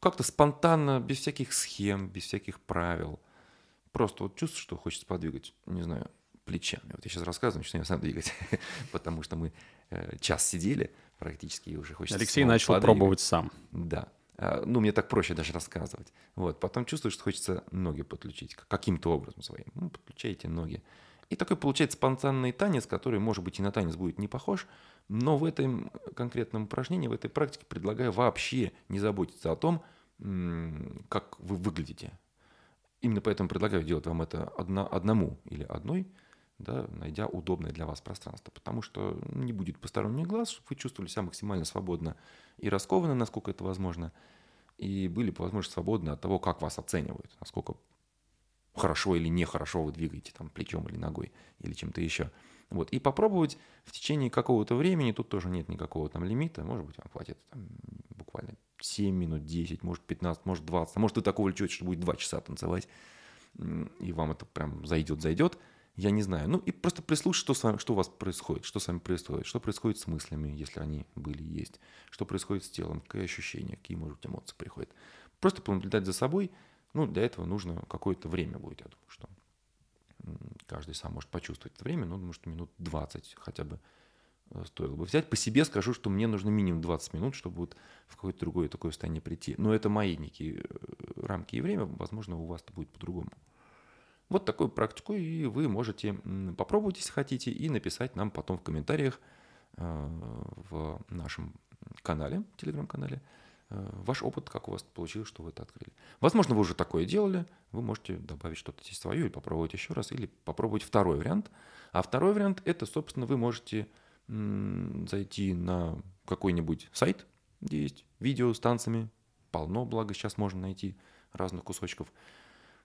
Как-то спонтанно, без всяких схем, без всяких правил. Просто вот чувствую, что хочется подвигать, не знаю, плечами. Вот я сейчас рассказываю, я сам двигать, потому что мы э, час сидели практически, и уже хочется Алексей начал подвигать. пробовать сам. Да. А, Ну, мне так проще даже рассказывать. Вот. Потом чувствую, что хочется ноги подключить каким-то образом своим. Ну, подключайте ноги. И такой получается спонтанный танец, который, может быть, и на танец будет не похож, но в этом конкретном упражнении, в этой практике предлагаю вообще не заботиться о том, как вы выглядите. Именно поэтому предлагаю делать вам это одна, одному или одной, да, найдя удобное для вас пространство. Потому что не будет посторонних глаз, чтобы вы чувствовали себя максимально свободно и раскованно, насколько это возможно, и были по возможности свободны от того, как вас оценивают, насколько хорошо или нехорошо вы двигаете там плечом или ногой или чем-то еще. Вот. И попробовать в течение какого-то времени, тут тоже нет никакого там лимита, может быть, вам хватит там, буквально 7 минут, 10, может 15, может 20, а может вы так увлечетесь, что будет 2 часа танцевать, и вам это прям зайдет, зайдет, я не знаю. Ну и просто прислушать, что, с вами, что у вас происходит, что с вами происходит, что происходит с мыслями, если они были есть, что происходит с телом, какие ощущения, какие, может быть, эмоции приходят. Просто понаблюдать за собой, ну, для этого нужно какое-то время будет, я думаю, что каждый сам может почувствовать это время, но думаю, что минут 20 хотя бы стоило бы взять. По себе скажу, что мне нужно минимум 20 минут, чтобы вот в какое-то другое такое состояние прийти. Но это мои некие э, рамки и время, возможно, у вас это будет по-другому. Вот такую практику, и вы можете попробовать, если хотите, и написать нам потом в комментариях э, в нашем канале, телеграм-канале, э, ваш опыт, как у вас получилось, что вы это открыли. Возможно, вы уже такое делали, вы можете добавить что-то здесь свое или попробовать еще раз, или попробовать второй вариант. А второй вариант – это, собственно, вы можете зайти на какой-нибудь сайт, где есть видео с танцами, полно, благо сейчас можно найти разных кусочков.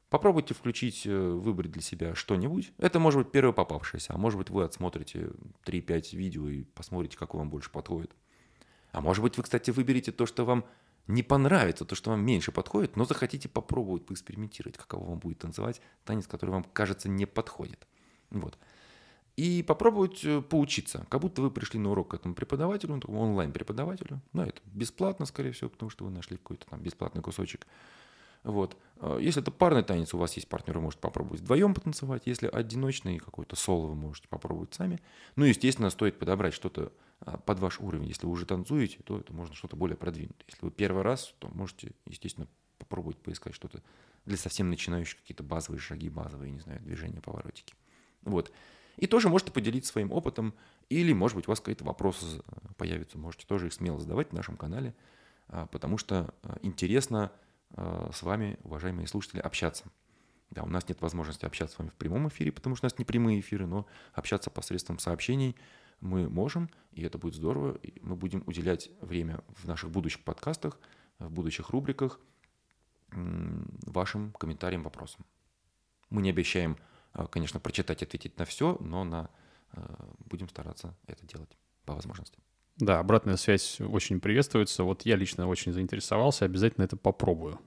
Попробуйте включить, э, выбрать для себя что-нибудь. Это может быть первое попавшееся, а может быть вы отсмотрите 3-5 видео и посмотрите, какое вам больше подходит. А может быть вы, кстати, выберете то, что вам не понравится, то, что вам меньше подходит, но захотите попробовать, поэкспериментировать, каково вам будет танцевать танец, который вам, кажется, не подходит. Вот и попробовать э, поучиться, как будто вы пришли на урок к этому преподавателю, ну, онлайн-преподавателю. Да, это бесплатно, скорее всего, потому что вы нашли какой-то там бесплатный кусочек. Вот. А если это парный танец, у вас есть партнер, вы можете попробовать вдвоем потанцевать. Если одиночный какой-то соло, вы можете попробовать сами. Ну, естественно, стоит подобрать что-то а, под ваш уровень. Если вы уже танцуете, то это можно что-то более продвинутое. Если вы первый раз, то можете, естественно, попробовать поискать что-то для совсем начинающих, какие-то базовые шаги, базовые, не знаю, движения, поворотики. Вот. И тоже можете поделиться своим опытом, или, может быть, у вас какие-то вопросы появятся, можете тоже их смело задавать в нашем канале, а, потому что а, интересно а, с вами, уважаемые слушатели, общаться. Да, у нас нет возможности общаться с вами в прямом эфире, потому что у нас не прямые эфиры, но общаться посредством сообщений мы можем, и это будет здорово. И мы будем уделять время в наших будущих подкастах, в будущих рубриках вашим комментариям, вопросам. Мы не обещаем конечно, прочитать, ответить на все, но на, а, будем стараться это делать по возможности. Да, обратная связь очень приветствуется. Вот я лично очень заинтересовался, обязательно это попробую.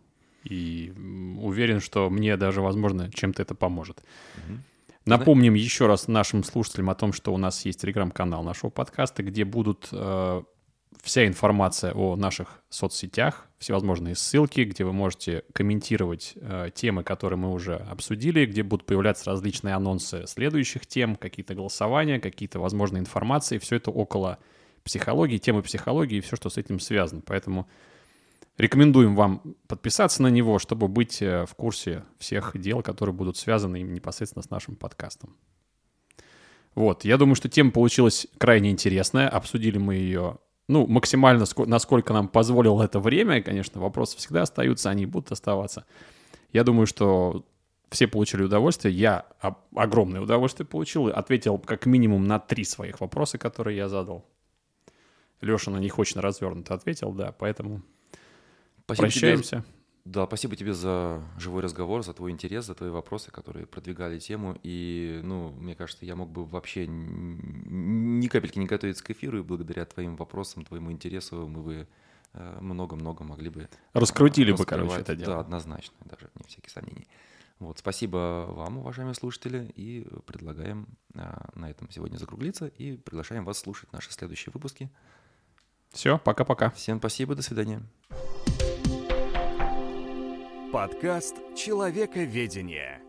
И уверен, что мне даже, возможно, чем-то это поможет. Угу. Напомним да? еще раз нашим слушателям о том, что у нас есть телеграм-канал нашего подкаста, где будут э, вся информация о наших соцсетях, всевозможные ссылки, где вы можете комментировать э, темы, которые мы уже обсудили, где будут появляться различные анонсы следующих тем, какие-то голосования, какие-то возможные информации. Все это около психологии, темы психологии и все, что с этим связано. Поэтому рекомендуем вам подписаться на него, чтобы быть э, в курсе всех дел, которые будут связаны непосредственно с нашим подкастом. Вот, я думаю, что тема получилась крайне интересная. Обсудили мы ее ну, максимально, насколько нам позволило это время, конечно, вопросы всегда остаются, они будут оставаться. Я думаю, что все получили удовольствие. Я огромное удовольствие получил. Ответил как минимум на три своих вопроса, которые я задал. Леша на них очень развернуто ответил, да, поэтому Спасибо прощаемся. Тебе да, спасибо тебе за живой разговор, за твой интерес, за твои вопросы, которые продвигали тему. И, ну, мне кажется, я мог бы вообще ни капельки не готовиться к эфиру, и благодаря твоим вопросам, твоему интересу мы бы э, много-много могли бы... Раскрутили бы, короче, это дело. Да, однозначно, даже не всякие сомнений. Вот, спасибо вам, уважаемые слушатели, и предлагаем а, на этом сегодня закруглиться, и приглашаем вас слушать наши следующие выпуски. Все, пока-пока. Всем спасибо, до свидания. Подкаст «Человековедение».